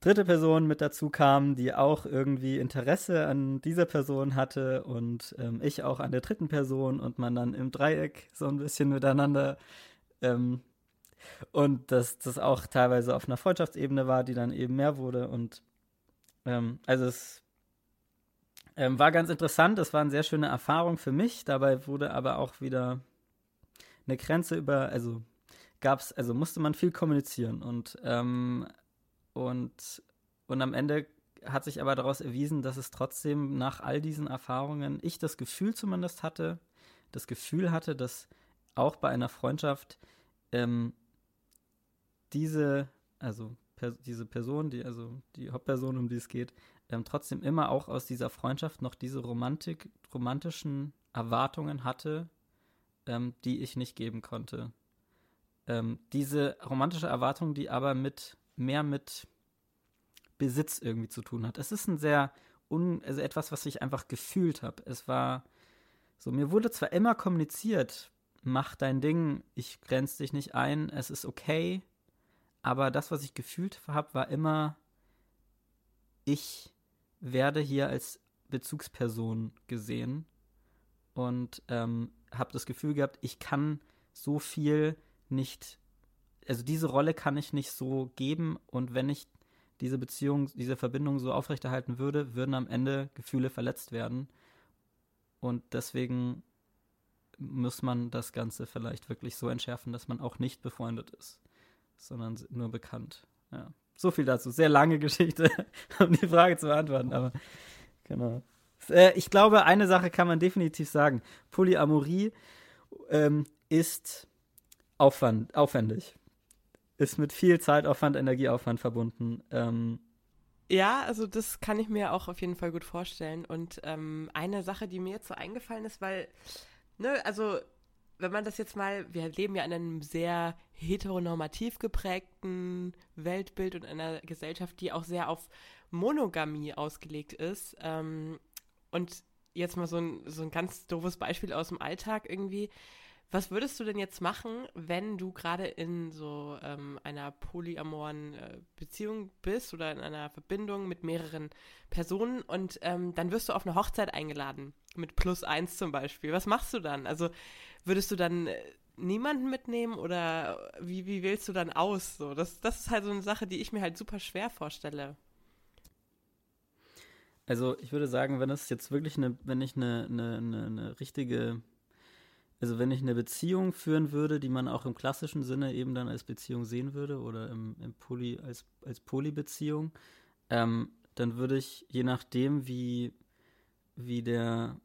dritte Person mit dazu kam, die auch irgendwie Interesse an dieser Person hatte und ähm, ich auch an der dritten Person und man dann im Dreieck so ein bisschen miteinander ähm, und dass das auch teilweise auf einer Freundschaftsebene war, die dann eben mehr wurde und ähm, also es ähm, war ganz interessant, es war eine sehr schöne Erfahrung für mich, dabei wurde aber auch wieder eine Grenze über, also gab's, also musste man viel kommunizieren und, ähm, und, und am Ende hat sich aber daraus erwiesen, dass es trotzdem nach all diesen Erfahrungen ich das Gefühl zumindest hatte, das Gefühl hatte, dass auch bei einer Freundschaft ähm, diese, also per, diese Person, die, also die Hauptperson, um die es geht, ähm, trotzdem immer auch aus dieser Freundschaft noch diese Romantik, romantischen Erwartungen hatte, ähm, die ich nicht geben konnte ähm, diese romantische Erwartung, die aber mit mehr mit Besitz irgendwie zu tun hat. Es ist ein sehr un, also etwas, was ich einfach gefühlt habe. Es war So, mir wurde zwar immer kommuniziert, mach dein Ding, ich grenze dich nicht ein, es ist okay, aber das, was ich gefühlt habe, war immer, ich werde hier als Bezugsperson gesehen und ähm, habe das Gefühl gehabt, ich kann so viel nicht, also diese Rolle kann ich nicht so geben und wenn ich diese Beziehung, diese Verbindung so aufrechterhalten würde, würden am Ende Gefühle verletzt werden. Und deswegen muss man das Ganze vielleicht wirklich so entschärfen, dass man auch nicht befreundet ist, sondern nur bekannt. Ja. So viel dazu. Sehr lange Geschichte, um die Frage zu beantworten, aber genau. Äh, ich glaube, eine Sache kann man definitiv sagen. Polyamorie ähm, ist Aufwand, aufwendig ist mit viel Zeitaufwand, Energieaufwand verbunden. Ähm, ja, also das kann ich mir auch auf jeden Fall gut vorstellen. Und ähm, eine Sache, die mir jetzt so eingefallen ist, weil, ne, also wenn man das jetzt mal, wir leben ja in einem sehr heteronormativ geprägten Weltbild und einer Gesellschaft, die auch sehr auf Monogamie ausgelegt ist. Ähm, und jetzt mal so ein, so ein ganz doofes Beispiel aus dem Alltag irgendwie. Was würdest du denn jetzt machen, wenn du gerade in so ähm, einer polyamoren äh, Beziehung bist oder in einer Verbindung mit mehreren Personen und ähm, dann wirst du auf eine Hochzeit eingeladen, mit plus eins zum Beispiel. Was machst du dann? Also würdest du dann äh, niemanden mitnehmen oder wie, wie wählst du dann aus? So, das, das ist halt so eine Sache, die ich mir halt super schwer vorstelle. Also ich würde sagen, wenn es jetzt wirklich eine, wenn ich eine, eine, eine, eine richtige also wenn ich eine Beziehung führen würde, die man auch im klassischen Sinne eben dann als Beziehung sehen würde oder im, im Poly, als, als Polybeziehung, ähm, dann würde ich, je nachdem, wie, wie der,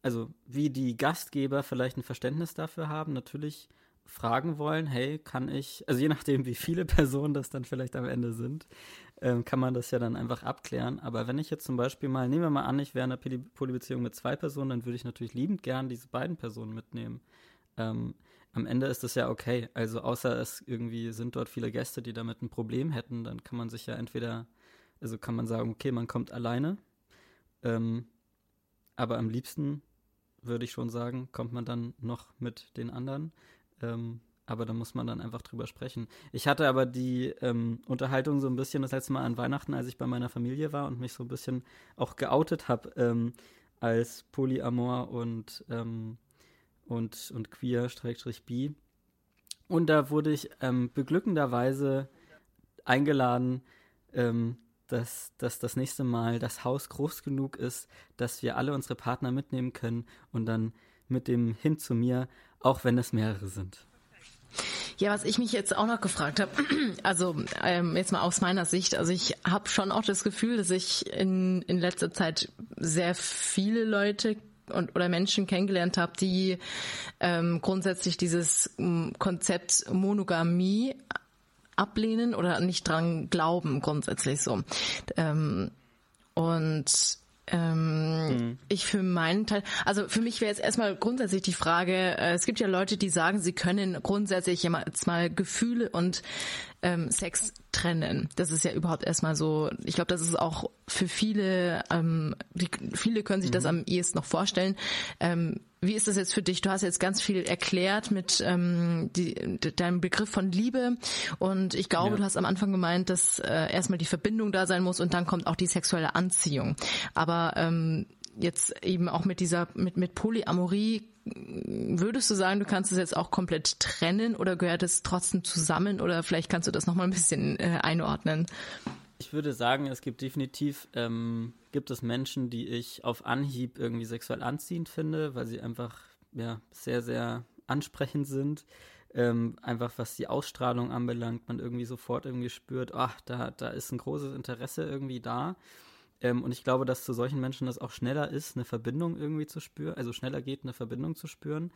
also wie die Gastgeber vielleicht ein Verständnis dafür haben, natürlich fragen wollen, hey, kann ich, also je nachdem, wie viele Personen das dann vielleicht am Ende sind, ähm, kann man das ja dann einfach abklären. Aber wenn ich jetzt zum Beispiel mal, nehmen wir mal an, ich wäre in einer Polybeziehung mit zwei Personen, dann würde ich natürlich liebend gern diese beiden Personen mitnehmen. Ähm, am Ende ist das ja okay. Also außer es irgendwie sind dort viele Gäste, die damit ein Problem hätten, dann kann man sich ja entweder, also kann man sagen, okay, man kommt alleine. Ähm, aber am liebsten würde ich schon sagen, kommt man dann noch mit den anderen. Ähm, aber da muss man dann einfach drüber sprechen. Ich hatte aber die ähm, Unterhaltung so ein bisschen das letzte Mal an Weihnachten, als ich bei meiner Familie war und mich so ein bisschen auch geoutet habe ähm, als Polyamor und, ähm, und, und queer, Schrägstrich bi. Und da wurde ich ähm, beglückenderweise eingeladen, ähm, dass, dass das nächste Mal das Haus groß genug ist, dass wir alle unsere Partner mitnehmen können und dann mit dem hin zu mir, auch wenn es mehrere sind. Ja, was ich mich jetzt auch noch gefragt habe, also ähm, jetzt mal aus meiner Sicht, also ich habe schon auch das Gefühl, dass ich in, in letzter Zeit sehr viele Leute und oder Menschen kennengelernt habe, die ähm, grundsätzlich dieses ähm, Konzept Monogamie ablehnen oder nicht dran glauben, grundsätzlich so. Ähm, und ähm, mhm. Ich für meinen Teil, also für mich wäre jetzt erstmal grundsätzlich die Frage, äh, es gibt ja Leute, die sagen, sie können grundsätzlich jetzt mal Gefühle und ähm, Sex trennen. Das ist ja überhaupt erstmal so, ich glaube, das ist auch für viele, ähm, die, viele können sich mhm. das am ehesten noch vorstellen. Ähm, wie ist das jetzt für dich? Du hast jetzt ganz viel erklärt mit ähm, die, deinem Begriff von Liebe und ich glaube, ja. du hast am Anfang gemeint, dass äh, erstmal die Verbindung da sein muss und dann kommt auch die sexuelle Anziehung. Aber ähm, jetzt eben auch mit dieser mit mit Polyamorie würdest du sagen, du kannst es jetzt auch komplett trennen oder gehört es trotzdem zusammen oder vielleicht kannst du das noch mal ein bisschen äh, einordnen? Ich würde sagen, es gibt definitiv ähm, gibt es Menschen, die ich auf Anhieb irgendwie sexuell anziehend finde, weil sie einfach ja sehr sehr ansprechend sind. Ähm, einfach was die Ausstrahlung anbelangt, man irgendwie sofort irgendwie spürt, ach, da, da ist ein großes Interesse irgendwie da. Ähm, und ich glaube, dass zu solchen Menschen das auch schneller ist, eine Verbindung irgendwie zu spüren, also schneller geht, eine Verbindung zu spüren,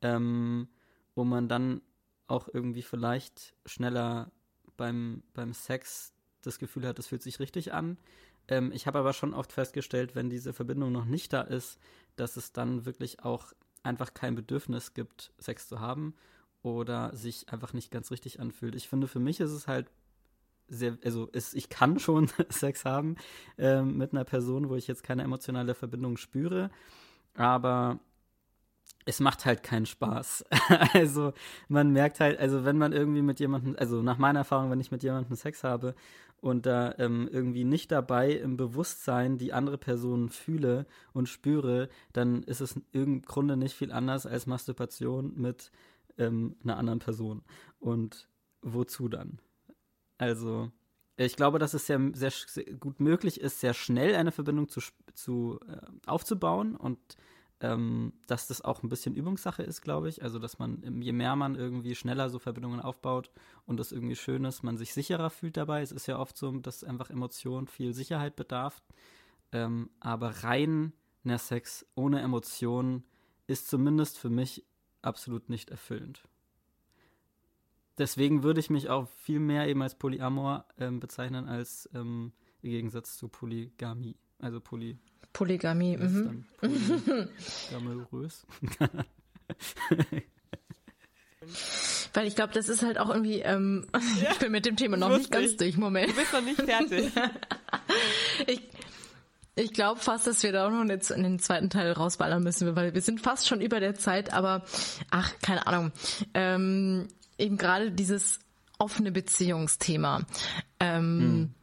ähm, wo man dann auch irgendwie vielleicht schneller beim, beim Sex das Gefühl hat, es fühlt sich richtig an. Ähm, ich habe aber schon oft festgestellt, wenn diese Verbindung noch nicht da ist, dass es dann wirklich auch einfach kein Bedürfnis gibt, Sex zu haben oder sich einfach nicht ganz richtig anfühlt. Ich finde, für mich ist es halt sehr, also es, ich kann schon Sex haben ähm, mit einer Person, wo ich jetzt keine emotionale Verbindung spüre. aber es macht halt keinen Spaß. also man merkt halt, also wenn man irgendwie mit jemandem, also nach meiner Erfahrung, wenn ich mit jemandem Sex habe und da ähm, irgendwie nicht dabei im Bewusstsein die andere Person fühle und spüre, dann ist es im Grunde nicht viel anders als Masturbation mit ähm, einer anderen Person. Und wozu dann? Also ich glaube, dass es sehr, sehr, sehr, gut möglich ist, sehr schnell eine Verbindung zu, zu äh, aufzubauen und ähm, dass das auch ein bisschen Übungssache ist, glaube ich. Also, dass man, je mehr man irgendwie schneller so Verbindungen aufbaut und das irgendwie schön ist, man sich sicherer fühlt dabei. Es ist ja oft so, dass einfach Emotion viel Sicherheit bedarf. Ähm, aber rein Sex ohne Emotionen ist zumindest für mich absolut nicht erfüllend. Deswegen würde ich mich auch viel mehr eben als Polyamor ähm, bezeichnen als ähm, im Gegensatz zu Polygamie. Also Poly Polygamie. Mhm. Polygamorös. Weil ich glaube, das ist halt auch irgendwie, ähm, ja, ich bin mit dem Thema noch nicht ganz durch. Moment. Du bist noch nicht fertig. ich ich glaube fast, dass wir da auch noch jetzt in den zweiten Teil rausballern müssen, weil wir sind fast schon über der Zeit, aber ach, keine Ahnung. Ähm, eben gerade dieses offene Beziehungsthema. Ähm, hm.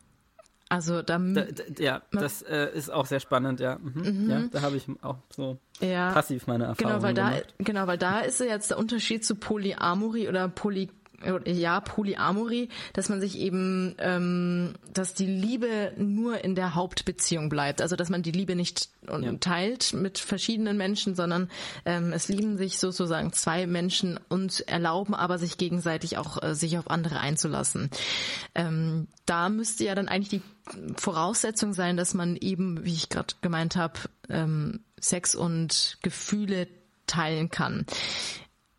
Also da, da, da ja, das äh, ist auch sehr spannend, ja. Mhm. mhm. ja da habe ich auch so ja, passiv meine Erfahrungen genau, weil gemacht. Da, genau, weil da ist jetzt der Unterschied zu Polyamorie oder Poly ja, Polyamorie, dass man sich eben, ähm, dass die Liebe nur in der Hauptbeziehung bleibt. Also dass man die Liebe nicht ja. teilt mit verschiedenen Menschen, sondern ähm, es lieben sich sozusagen zwei Menschen und erlauben aber sich gegenseitig auch äh, sich auf andere einzulassen. Ähm, da müsste ja dann eigentlich die Voraussetzung sein, dass man eben, wie ich gerade gemeint habe, ähm, Sex und Gefühle teilen kann.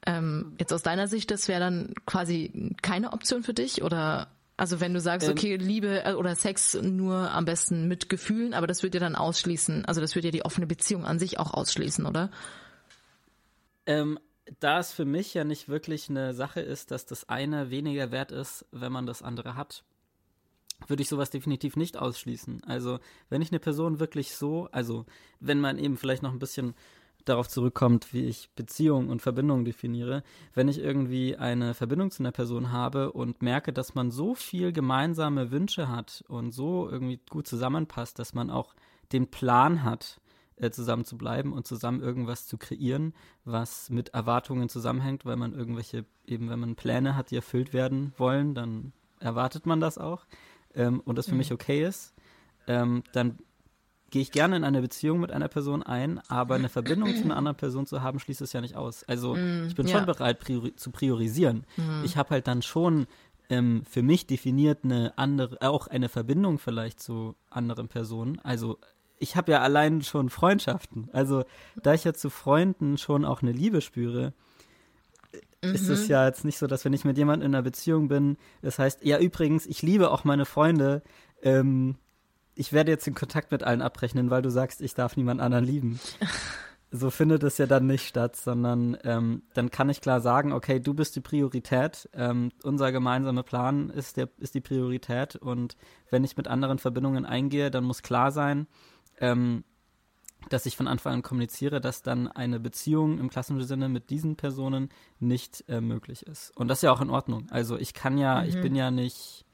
Ähm, jetzt aus deiner Sicht, das wäre dann quasi keine Option für dich oder also wenn du sagst, ähm, okay, Liebe äh, oder Sex nur am besten mit Gefühlen, aber das würde ja dann ausschließen, also das würde ja die offene Beziehung an sich auch ausschließen, oder? Ähm, da es für mich ja nicht wirklich eine Sache ist, dass das eine weniger wert ist, wenn man das andere hat, würde ich sowas definitiv nicht ausschließen. Also wenn ich eine Person wirklich so, also wenn man eben vielleicht noch ein bisschen darauf zurückkommt, wie ich Beziehung und Verbindung definiere, wenn ich irgendwie eine Verbindung zu einer Person habe und merke, dass man so viel gemeinsame Wünsche hat und so irgendwie gut zusammenpasst, dass man auch den Plan hat, äh, zusammen zu bleiben und zusammen irgendwas zu kreieren, was mit Erwartungen zusammenhängt, weil man irgendwelche, eben wenn man Pläne hat, die erfüllt werden wollen, dann erwartet man das auch ähm, und das für mhm. mich okay ist, ähm, dann gehe ich gerne in eine Beziehung mit einer Person ein, aber eine Verbindung zu einer anderen Person zu haben, schließt es ja nicht aus. Also mm, ich bin ja. schon bereit priori zu priorisieren. Mm. Ich habe halt dann schon ähm, für mich definiert eine andere, auch eine Verbindung vielleicht zu anderen Personen. Also ich habe ja allein schon Freundschaften. Also da ich ja zu Freunden schon auch eine Liebe spüre, mhm. ist es mhm. ja jetzt nicht so, dass wenn ich mit jemandem in einer Beziehung bin, das heißt, ja übrigens, ich liebe auch meine Freunde, ähm, ich werde jetzt den Kontakt mit allen abrechnen, weil du sagst, ich darf niemand anderen lieben. so findet es ja dann nicht statt, sondern ähm, dann kann ich klar sagen, okay, du bist die Priorität, ähm, unser gemeinsamer Plan ist, der, ist die Priorität und wenn ich mit anderen Verbindungen eingehe, dann muss klar sein, ähm, dass ich von Anfang an kommuniziere, dass dann eine Beziehung im klassischen Sinne mit diesen Personen nicht äh, möglich ist. Und das ist ja auch in Ordnung. Also ich kann ja, mhm. ich bin ja nicht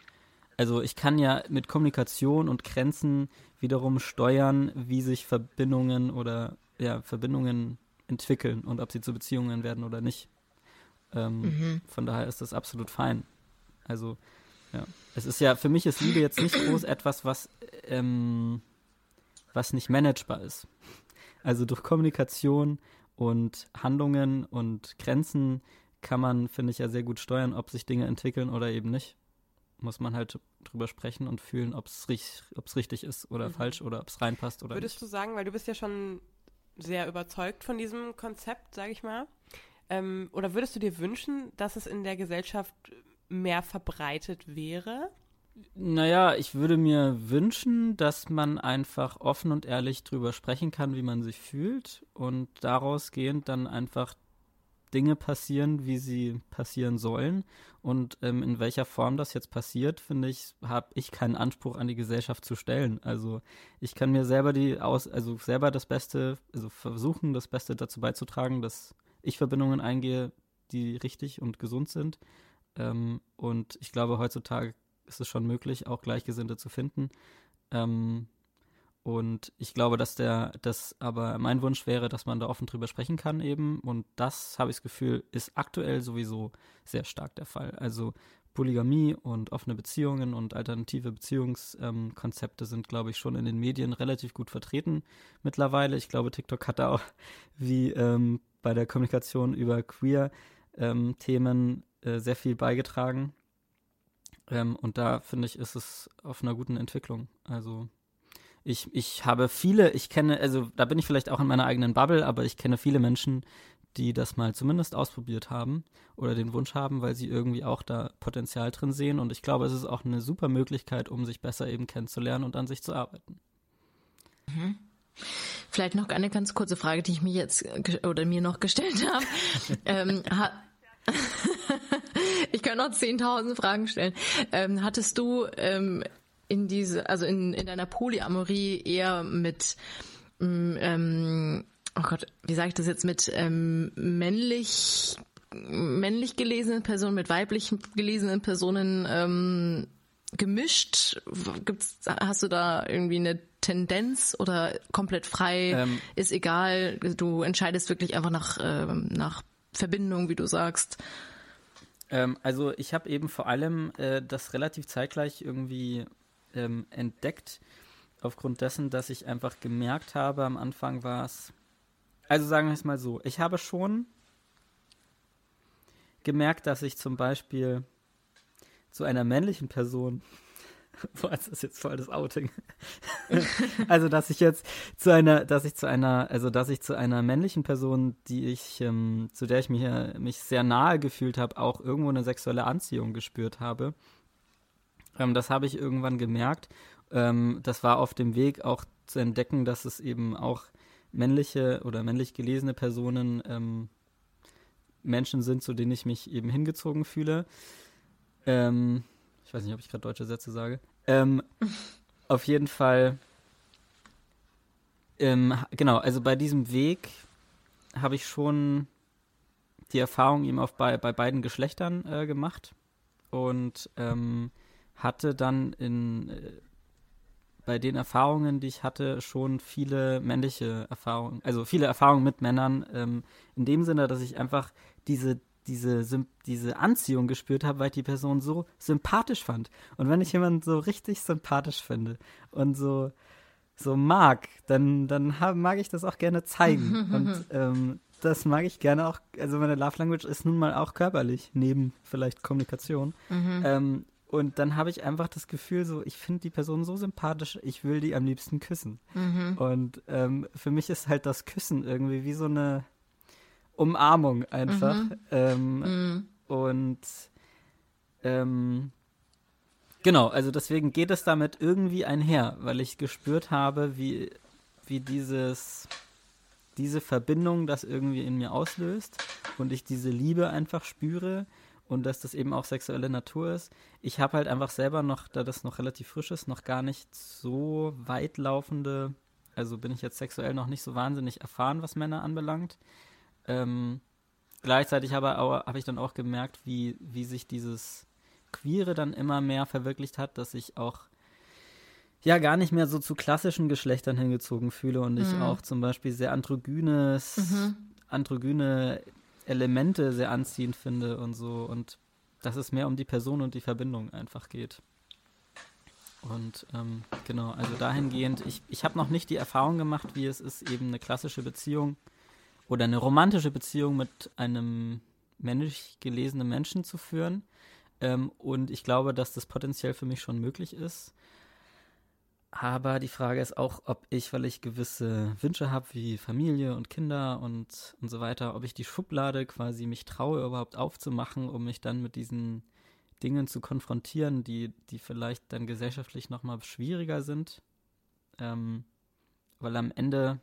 also ich kann ja mit Kommunikation und Grenzen wiederum steuern, wie sich Verbindungen oder ja, Verbindungen entwickeln und ob sie zu Beziehungen werden oder nicht. Ähm, mhm. Von daher ist das absolut fein. Also, ja. Es ist ja, für mich ist Liebe jetzt nicht groß etwas, was, ähm, was nicht managebar ist. Also durch Kommunikation und Handlungen und Grenzen kann man, finde ich, ja sehr gut steuern, ob sich Dinge entwickeln oder eben nicht muss man halt drüber sprechen und fühlen, ob es richtig ist oder mhm. falsch oder ob es reinpasst oder Würdest nicht. du sagen, weil du bist ja schon sehr überzeugt von diesem Konzept, sage ich mal, ähm, oder würdest du dir wünschen, dass es in der Gesellschaft mehr verbreitet wäre? Naja, ich würde mir wünschen, dass man einfach offen und ehrlich drüber sprechen kann, wie man sich fühlt und daraus gehend dann einfach Dinge passieren, wie sie passieren sollen. Und ähm, in welcher Form das jetzt passiert, finde ich, habe ich keinen Anspruch an die Gesellschaft zu stellen. Also ich kann mir selber die aus, also selber das Beste, also versuchen, das Beste dazu beizutragen, dass ich Verbindungen eingehe, die richtig und gesund sind. Ähm, und ich glaube, heutzutage ist es schon möglich, auch Gleichgesinnte zu finden. Ähm, und ich glaube, dass der, das aber mein Wunsch wäre, dass man da offen drüber sprechen kann eben. Und das, habe ich das Gefühl, ist aktuell sowieso sehr stark der Fall. Also Polygamie und offene Beziehungen und alternative Beziehungskonzepte ähm, sind, glaube ich, schon in den Medien relativ gut vertreten mittlerweile. Ich glaube, TikTok hat da auch wie ähm, bei der Kommunikation über Queer-Themen ähm, äh, sehr viel beigetragen. Ähm, und da finde ich, ist es auf einer guten Entwicklung. Also ich, ich habe viele, ich kenne, also da bin ich vielleicht auch in meiner eigenen Bubble, aber ich kenne viele Menschen, die das mal zumindest ausprobiert haben oder den Wunsch haben, weil sie irgendwie auch da Potenzial drin sehen. Und ich glaube, es ist auch eine super Möglichkeit, um sich besser eben kennenzulernen und an sich zu arbeiten. Mhm. Vielleicht noch eine ganz kurze Frage, die ich mir jetzt oder mir noch gestellt habe. ähm, ich kann noch 10.000 Fragen stellen. Ähm, hattest du ähm, in diese, also in, in deiner Polyamorie eher mit, mm, ähm, oh Gott, wie sage ich das jetzt, mit ähm, männlich, männlich gelesenen Personen, mit weiblich gelesenen Personen ähm, gemischt? Gibt's, hast du da irgendwie eine Tendenz oder komplett frei, ähm, ist egal, du entscheidest wirklich einfach nach, ähm, nach Verbindung, wie du sagst? Ähm, also ich habe eben vor allem äh, das relativ zeitgleich irgendwie ähm, entdeckt, aufgrund dessen, dass ich einfach gemerkt habe, am Anfang war es, also sagen wir es mal so, ich habe schon gemerkt, dass ich zum Beispiel zu einer männlichen Person Boah, ist das jetzt voll das Outing. also, dass ich jetzt zu einer, dass ich zu einer, also dass ich zu einer männlichen Person, die ich, ähm, zu der ich mich, mich sehr nahe gefühlt habe, auch irgendwo eine sexuelle Anziehung gespürt habe. Ähm, das habe ich irgendwann gemerkt. Ähm, das war auf dem Weg auch zu entdecken, dass es eben auch männliche oder männlich gelesene Personen ähm, Menschen sind, zu denen ich mich eben hingezogen fühle. Ähm, ich weiß nicht, ob ich gerade deutsche Sätze sage. Ähm, auf jeden Fall. Ähm, genau, also bei diesem Weg habe ich schon die Erfahrung eben auf bei, bei beiden Geschlechtern äh, gemacht. Und ähm, hatte dann in äh, bei den Erfahrungen, die ich hatte, schon viele männliche Erfahrungen, also viele Erfahrungen mit Männern, ähm, in dem Sinne, dass ich einfach diese, diese, diese Anziehung gespürt habe, weil ich die Person so sympathisch fand. Und wenn ich jemanden so richtig sympathisch finde und so, so mag, dann, dann hab, mag ich das auch gerne zeigen. und ähm, das mag ich gerne auch, also meine Love Language ist nun mal auch körperlich, neben vielleicht Kommunikation. Mhm. Ähm, und dann habe ich einfach das Gefühl, so, ich finde die Person so sympathisch, ich will die am liebsten küssen. Mhm. Und ähm, für mich ist halt das Küssen irgendwie wie so eine Umarmung einfach. Mhm. Ähm, mhm. Und ähm, genau, also deswegen geht es damit irgendwie einher, weil ich gespürt habe, wie, wie dieses, diese Verbindung das irgendwie in mir auslöst und ich diese Liebe einfach spüre und dass das eben auch sexuelle Natur ist. Ich habe halt einfach selber noch, da das noch relativ frisch ist, noch gar nicht so weitlaufende, also bin ich jetzt sexuell noch nicht so wahnsinnig erfahren, was Männer anbelangt. Ähm, gleichzeitig habe, habe ich dann auch gemerkt, wie, wie sich dieses Queere dann immer mehr verwirklicht hat, dass ich auch ja gar nicht mehr so zu klassischen Geschlechtern hingezogen fühle und ich mhm. auch zum Beispiel sehr androgynes, mhm. androgyne Elemente sehr anziehend finde und so und dass es mehr um die Person und die Verbindung einfach geht. Und ähm, genau, also dahingehend, ich, ich habe noch nicht die Erfahrung gemacht, wie es ist, eben eine klassische Beziehung oder eine romantische Beziehung mit einem männlich gelesenen Menschen zu führen. Ähm, und ich glaube, dass das potenziell für mich schon möglich ist. Aber die Frage ist auch, ob ich, weil ich gewisse Wünsche habe, wie Familie und Kinder und, und so weiter, ob ich die Schublade quasi mich traue, überhaupt aufzumachen, um mich dann mit diesen Dingen zu konfrontieren, die, die vielleicht dann gesellschaftlich nochmal schwieriger sind. Ähm, weil am Ende,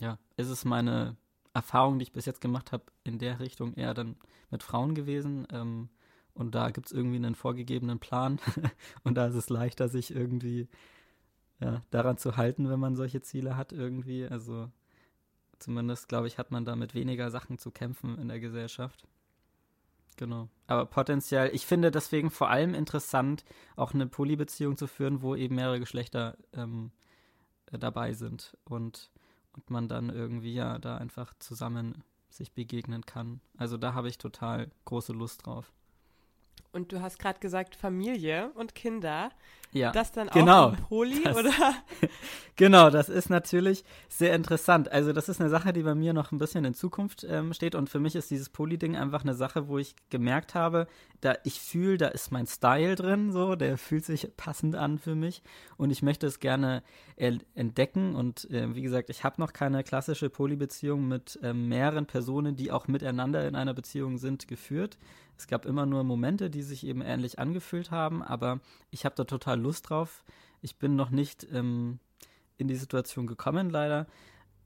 ja, ist es meine Erfahrungen, die ich bis jetzt gemacht habe, in der Richtung eher dann mit Frauen gewesen. Ähm, und da gibt es irgendwie einen vorgegebenen Plan. und da ist es leichter, sich irgendwie ja, daran zu halten, wenn man solche Ziele hat, irgendwie. Also zumindest, glaube ich, hat man damit weniger Sachen zu kämpfen in der Gesellschaft. Genau. Aber potenziell, ich finde deswegen vor allem interessant, auch eine Polybeziehung zu führen, wo eben mehrere Geschlechter ähm, äh, dabei sind und, und man dann irgendwie ja da einfach zusammen sich begegnen kann. Also da habe ich total große Lust drauf. Und du hast gerade gesagt Familie und Kinder. Ja, das dann genau, auch im Poli, das, oder? genau, das ist natürlich sehr interessant. Also das ist eine Sache, die bei mir noch ein bisschen in Zukunft ähm, steht. Und für mich ist dieses Poli-Ding einfach eine Sache, wo ich gemerkt habe, da ich fühle, da ist mein Style drin, so, der fühlt sich passend an für mich. Und ich möchte es gerne entdecken. Und äh, wie gesagt, ich habe noch keine klassische Poly-Beziehung mit äh, mehreren Personen, die auch miteinander in einer Beziehung sind, geführt. Es gab immer nur Momente, die sich eben ähnlich angefühlt haben, aber ich habe da total Lust drauf. Ich bin noch nicht ähm, in die Situation gekommen, leider.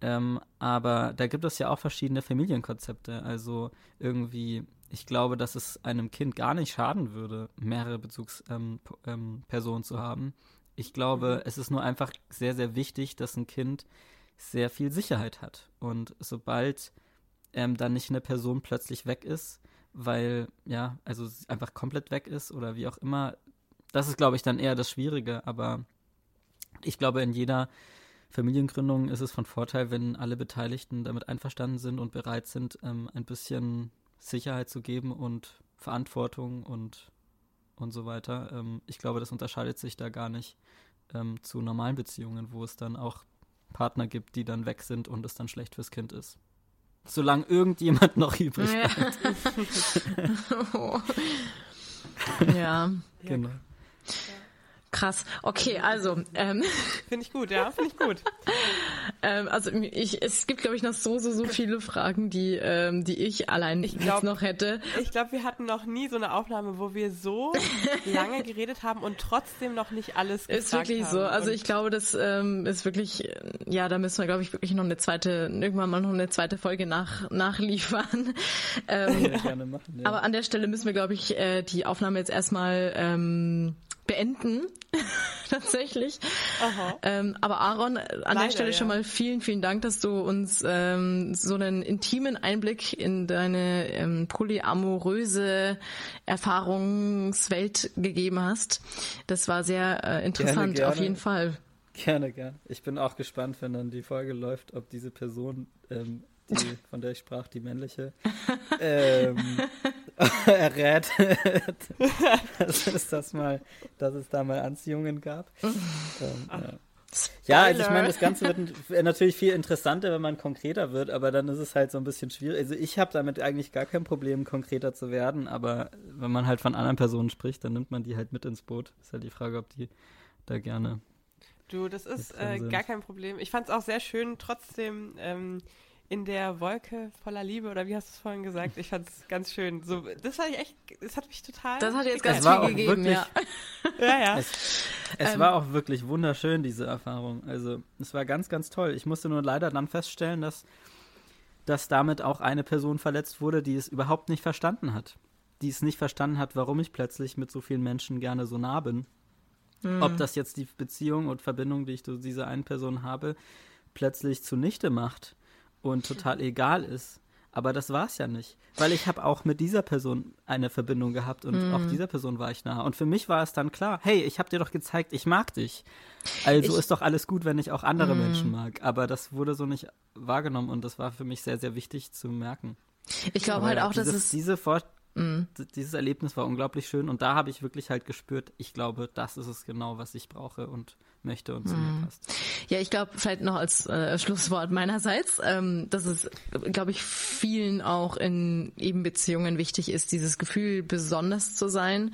Ähm, aber da gibt es ja auch verschiedene Familienkonzepte. Also irgendwie, ich glaube, dass es einem Kind gar nicht schaden würde, mehrere Bezugspersonen ähm, ähm, zu haben. Ich glaube, mhm. es ist nur einfach sehr, sehr wichtig, dass ein Kind sehr viel Sicherheit hat. Und sobald ähm, dann nicht eine Person plötzlich weg ist, weil, ja, also einfach komplett weg ist oder wie auch immer. Das ist, glaube ich, dann eher das Schwierige, aber ich glaube, in jeder Familiengründung ist es von Vorteil, wenn alle Beteiligten damit einverstanden sind und bereit sind, ähm, ein bisschen Sicherheit zu geben und Verantwortung und, und so weiter. Ähm, ich glaube, das unterscheidet sich da gar nicht ähm, zu normalen Beziehungen, wo es dann auch Partner gibt, die dann weg sind und es dann schlecht fürs Kind ist solange irgendjemand noch übrig ja. bleibt. ja. Genau. Krass. Okay, also. Ähm, finde ich gut, ja, finde ich gut. ähm, also ich, es gibt, glaube ich, noch so, so, so viele Fragen, die, ähm, die ich allein ich glaub, jetzt noch hätte. Ich glaube, wir hatten noch nie so eine Aufnahme, wo wir so lange geredet haben und trotzdem noch nicht alles gesagt Ist wirklich haben. so. Also ich glaube, das ähm, ist wirklich, ja, da müssen wir, glaube ich, wirklich noch eine zweite, irgendwann mal noch eine zweite Folge nach, nachliefern. ähm, ja, gerne machen, ja. Aber an der Stelle müssen wir, glaube ich, äh, die Aufnahme jetzt erstmal ähm, beenden. Tatsächlich. Ähm, aber Aaron, an Leider, der Stelle ja. schon mal vielen, vielen Dank, dass du uns ähm, so einen intimen Einblick in deine ähm, polyamoröse Erfahrungswelt gegeben hast. Das war sehr äh, interessant, gerne, gerne. auf jeden Fall. Gerne, gerne. Ich bin auch gespannt, wenn dann die Folge läuft, ob diese Person ähm, die, von der ich sprach, die männliche, ähm, errät, dass es das mal, dass es da mal Anziehungen gab. ähm, ja. Ja, also ich meine, das Ganze wird natürlich viel interessanter, wenn man konkreter wird, aber dann ist es halt so ein bisschen schwierig. Also ich habe damit eigentlich gar kein Problem, konkreter zu werden, aber wenn man halt von anderen Personen spricht, dann nimmt man die halt mit ins Boot. Ist halt die Frage, ob die da gerne. Du, das ist äh, gar kein Problem. Ich fand es auch sehr schön, trotzdem ähm, in der Wolke voller Liebe oder wie hast du es vorhin gesagt? Ich fand es ganz schön. So, das war echt, das hat mich total. Das hat jetzt ganz viel gegeben, wirklich, ja. ja, ja. Es, es ähm, war auch wirklich wunderschön diese Erfahrung. Also es war ganz, ganz toll. Ich musste nur leider dann feststellen, dass dass damit auch eine Person verletzt wurde, die es überhaupt nicht verstanden hat. Die es nicht verstanden hat, warum ich plötzlich mit so vielen Menschen gerne so nah bin. Mhm. Ob das jetzt die Beziehung und Verbindung, die ich zu dieser einen Person habe, plötzlich zunichte macht und total egal ist. Aber das war es ja nicht, weil ich habe auch mit dieser Person eine Verbindung gehabt und mhm. auch dieser Person war ich nah. Und für mich war es dann klar, hey, ich habe dir doch gezeigt, ich mag dich. Also ich, ist doch alles gut, wenn ich auch andere mhm. Menschen mag. Aber das wurde so nicht wahrgenommen und das war für mich sehr, sehr wichtig zu merken. Ich glaube halt auch, dieses, dass es diese Vor Mhm. Dieses Erlebnis war unglaublich schön und da habe ich wirklich halt gespürt, ich glaube, das ist es genau, was ich brauche und möchte und zu mhm. mir passt. Ja, ich glaube, vielleicht noch als äh, Schlusswort meinerseits, ähm, dass es, glaube ich, vielen auch in eben Beziehungen wichtig ist, dieses Gefühl, besonders zu sein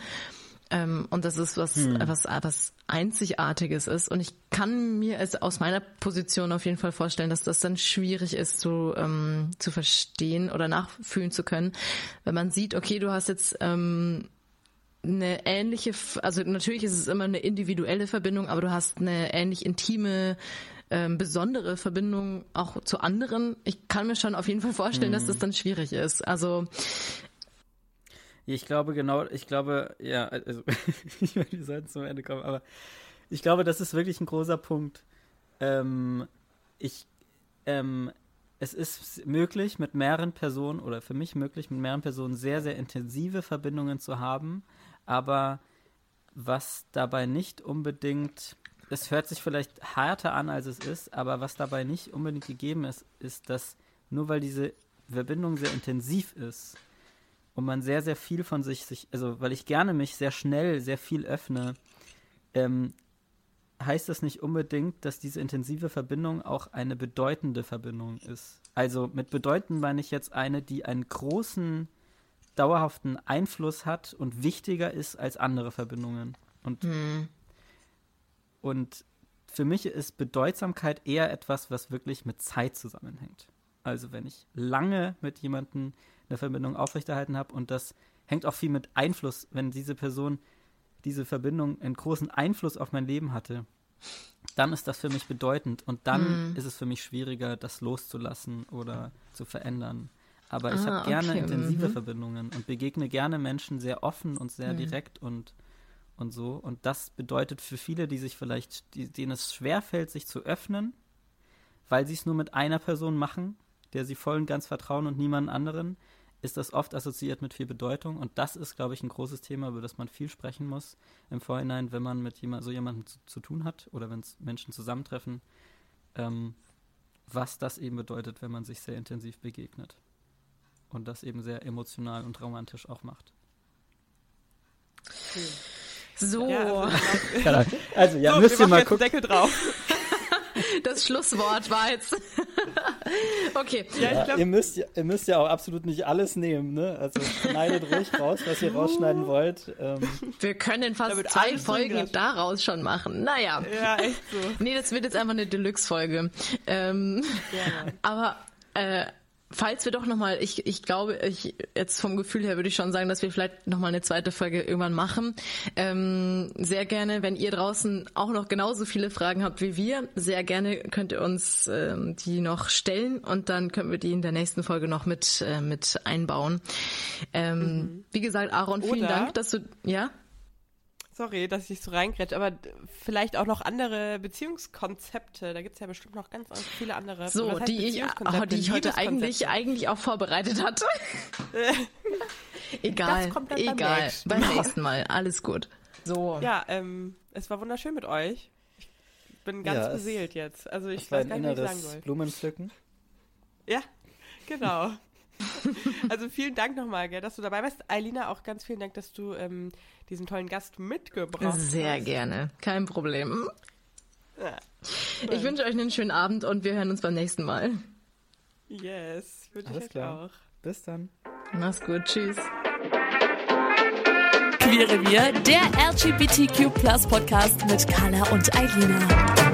ähm, und das ist was, hm. was, was Einzigartiges ist. Und ich kann mir es aus meiner Position auf jeden Fall vorstellen, dass das dann schwierig ist zu, ähm, zu verstehen oder nachfühlen zu können, wenn man sieht, okay, du hast jetzt ähm, eine ähnliche, also natürlich ist es immer eine individuelle Verbindung, aber du hast eine ähnlich intime ähm, besondere Verbindung auch zu anderen, ich kann mir schon auf jeden Fall vorstellen, hm. dass das dann schwierig ist. Also ich glaube genau, ich glaube, ja, also ich meine, wir sollten zum Ende kommen, aber ich glaube, das ist wirklich ein großer Punkt. Ähm, ich, ähm, es ist möglich, mit mehreren Personen oder für mich möglich, mit mehreren Personen sehr, sehr intensive Verbindungen zu haben, aber was dabei nicht unbedingt, es hört sich vielleicht härter an, als es ist, aber was dabei nicht unbedingt gegeben ist, ist, dass nur weil diese Verbindung sehr intensiv ist und man sehr, sehr viel von sich, sich also weil ich gerne mich sehr schnell, sehr viel öffne, ähm, heißt das nicht unbedingt, dass diese intensive Verbindung auch eine bedeutende Verbindung ist. Also mit bedeutend meine ich jetzt eine, die einen großen, dauerhaften Einfluss hat und wichtiger ist als andere Verbindungen. Und, hm. und für mich ist Bedeutsamkeit eher etwas, was wirklich mit Zeit zusammenhängt. Also wenn ich lange mit jemandem eine Verbindung aufrechterhalten habe und das hängt auch viel mit Einfluss, wenn diese Person diese Verbindung einen großen Einfluss auf mein Leben hatte, dann ist das für mich bedeutend und dann mm. ist es für mich schwieriger, das loszulassen oder zu verändern. Aber ah, ich habe gerne okay. intensive mhm. Verbindungen und begegne gerne Menschen sehr offen und sehr mhm. direkt und, und so. Und das bedeutet für viele, die sich vielleicht, die, denen es schwerfällt, sich zu öffnen, weil sie es nur mit einer Person machen, der sie voll und ganz vertrauen und niemand anderen, ist das oft assoziiert mit viel Bedeutung. Und das ist, glaube ich, ein großes Thema, über das man viel sprechen muss im Vorhinein, wenn man mit jemand, so jemandem zu, zu tun hat oder wenn Menschen zusammentreffen, ähm, was das eben bedeutet, wenn man sich sehr intensiv begegnet. Und das eben sehr emotional und romantisch auch macht. So. Ja, also, also, ja, so, müsst ihr mal gucken. Deckel drauf. Das Schlusswort war jetzt. okay. Ja, ja, glaub, ihr, müsst, ihr müsst ja auch absolut nicht alles nehmen, ne? Also schneidet ruhig raus, was ihr rausschneiden wollt. Ähm. Wir können fast zwei Folgen daraus schon machen. Naja. Ja, echt so. Nee, das wird jetzt einfach eine Deluxe-Folge. Ähm, ja. Aber äh, falls wir doch nochmal, ich, ich glaube, ich jetzt vom Gefühl her würde ich schon sagen, dass wir vielleicht nochmal eine zweite Folge irgendwann machen. Ähm, sehr gerne, wenn ihr draußen auch noch genauso viele Fragen habt wie wir, sehr gerne könnt ihr uns ähm, die noch stellen und dann können wir die in der nächsten Folge noch mit, äh, mit einbauen. Ähm, mhm. Wie gesagt, Aaron, vielen Oder Dank, dass du, ja? Sorry, dass ich so reingrätsche, aber vielleicht auch noch andere Beziehungskonzepte. Da gibt es ja bestimmt noch ganz, ganz viele andere. So, die ich, oh, die ich heute eigentlich, eigentlich auch vorbereitet hatte. egal, egal. Beim nächsten Mal. Alles gut. So. Ja, ähm, es war wunderschön mit euch. Ich bin ganz ja, beseelt jetzt. Also ich weiß gar nicht, was ich sagen soll. Blumenpflücken. Ja, genau. also vielen Dank nochmal, gell, dass du dabei warst. Eilina, auch ganz vielen Dank, dass du ähm, diesen tollen Gast mitgebracht hast. Sehr gerne, kein Problem. Ja. Ich wünsche euch einen schönen Abend und wir hören uns beim nächsten Mal. Yes, wünsche ich euch klar. auch. Bis dann. Mach's gut, tschüss. Queerrevier, der LGBTQ Podcast mit Carla und Eilina.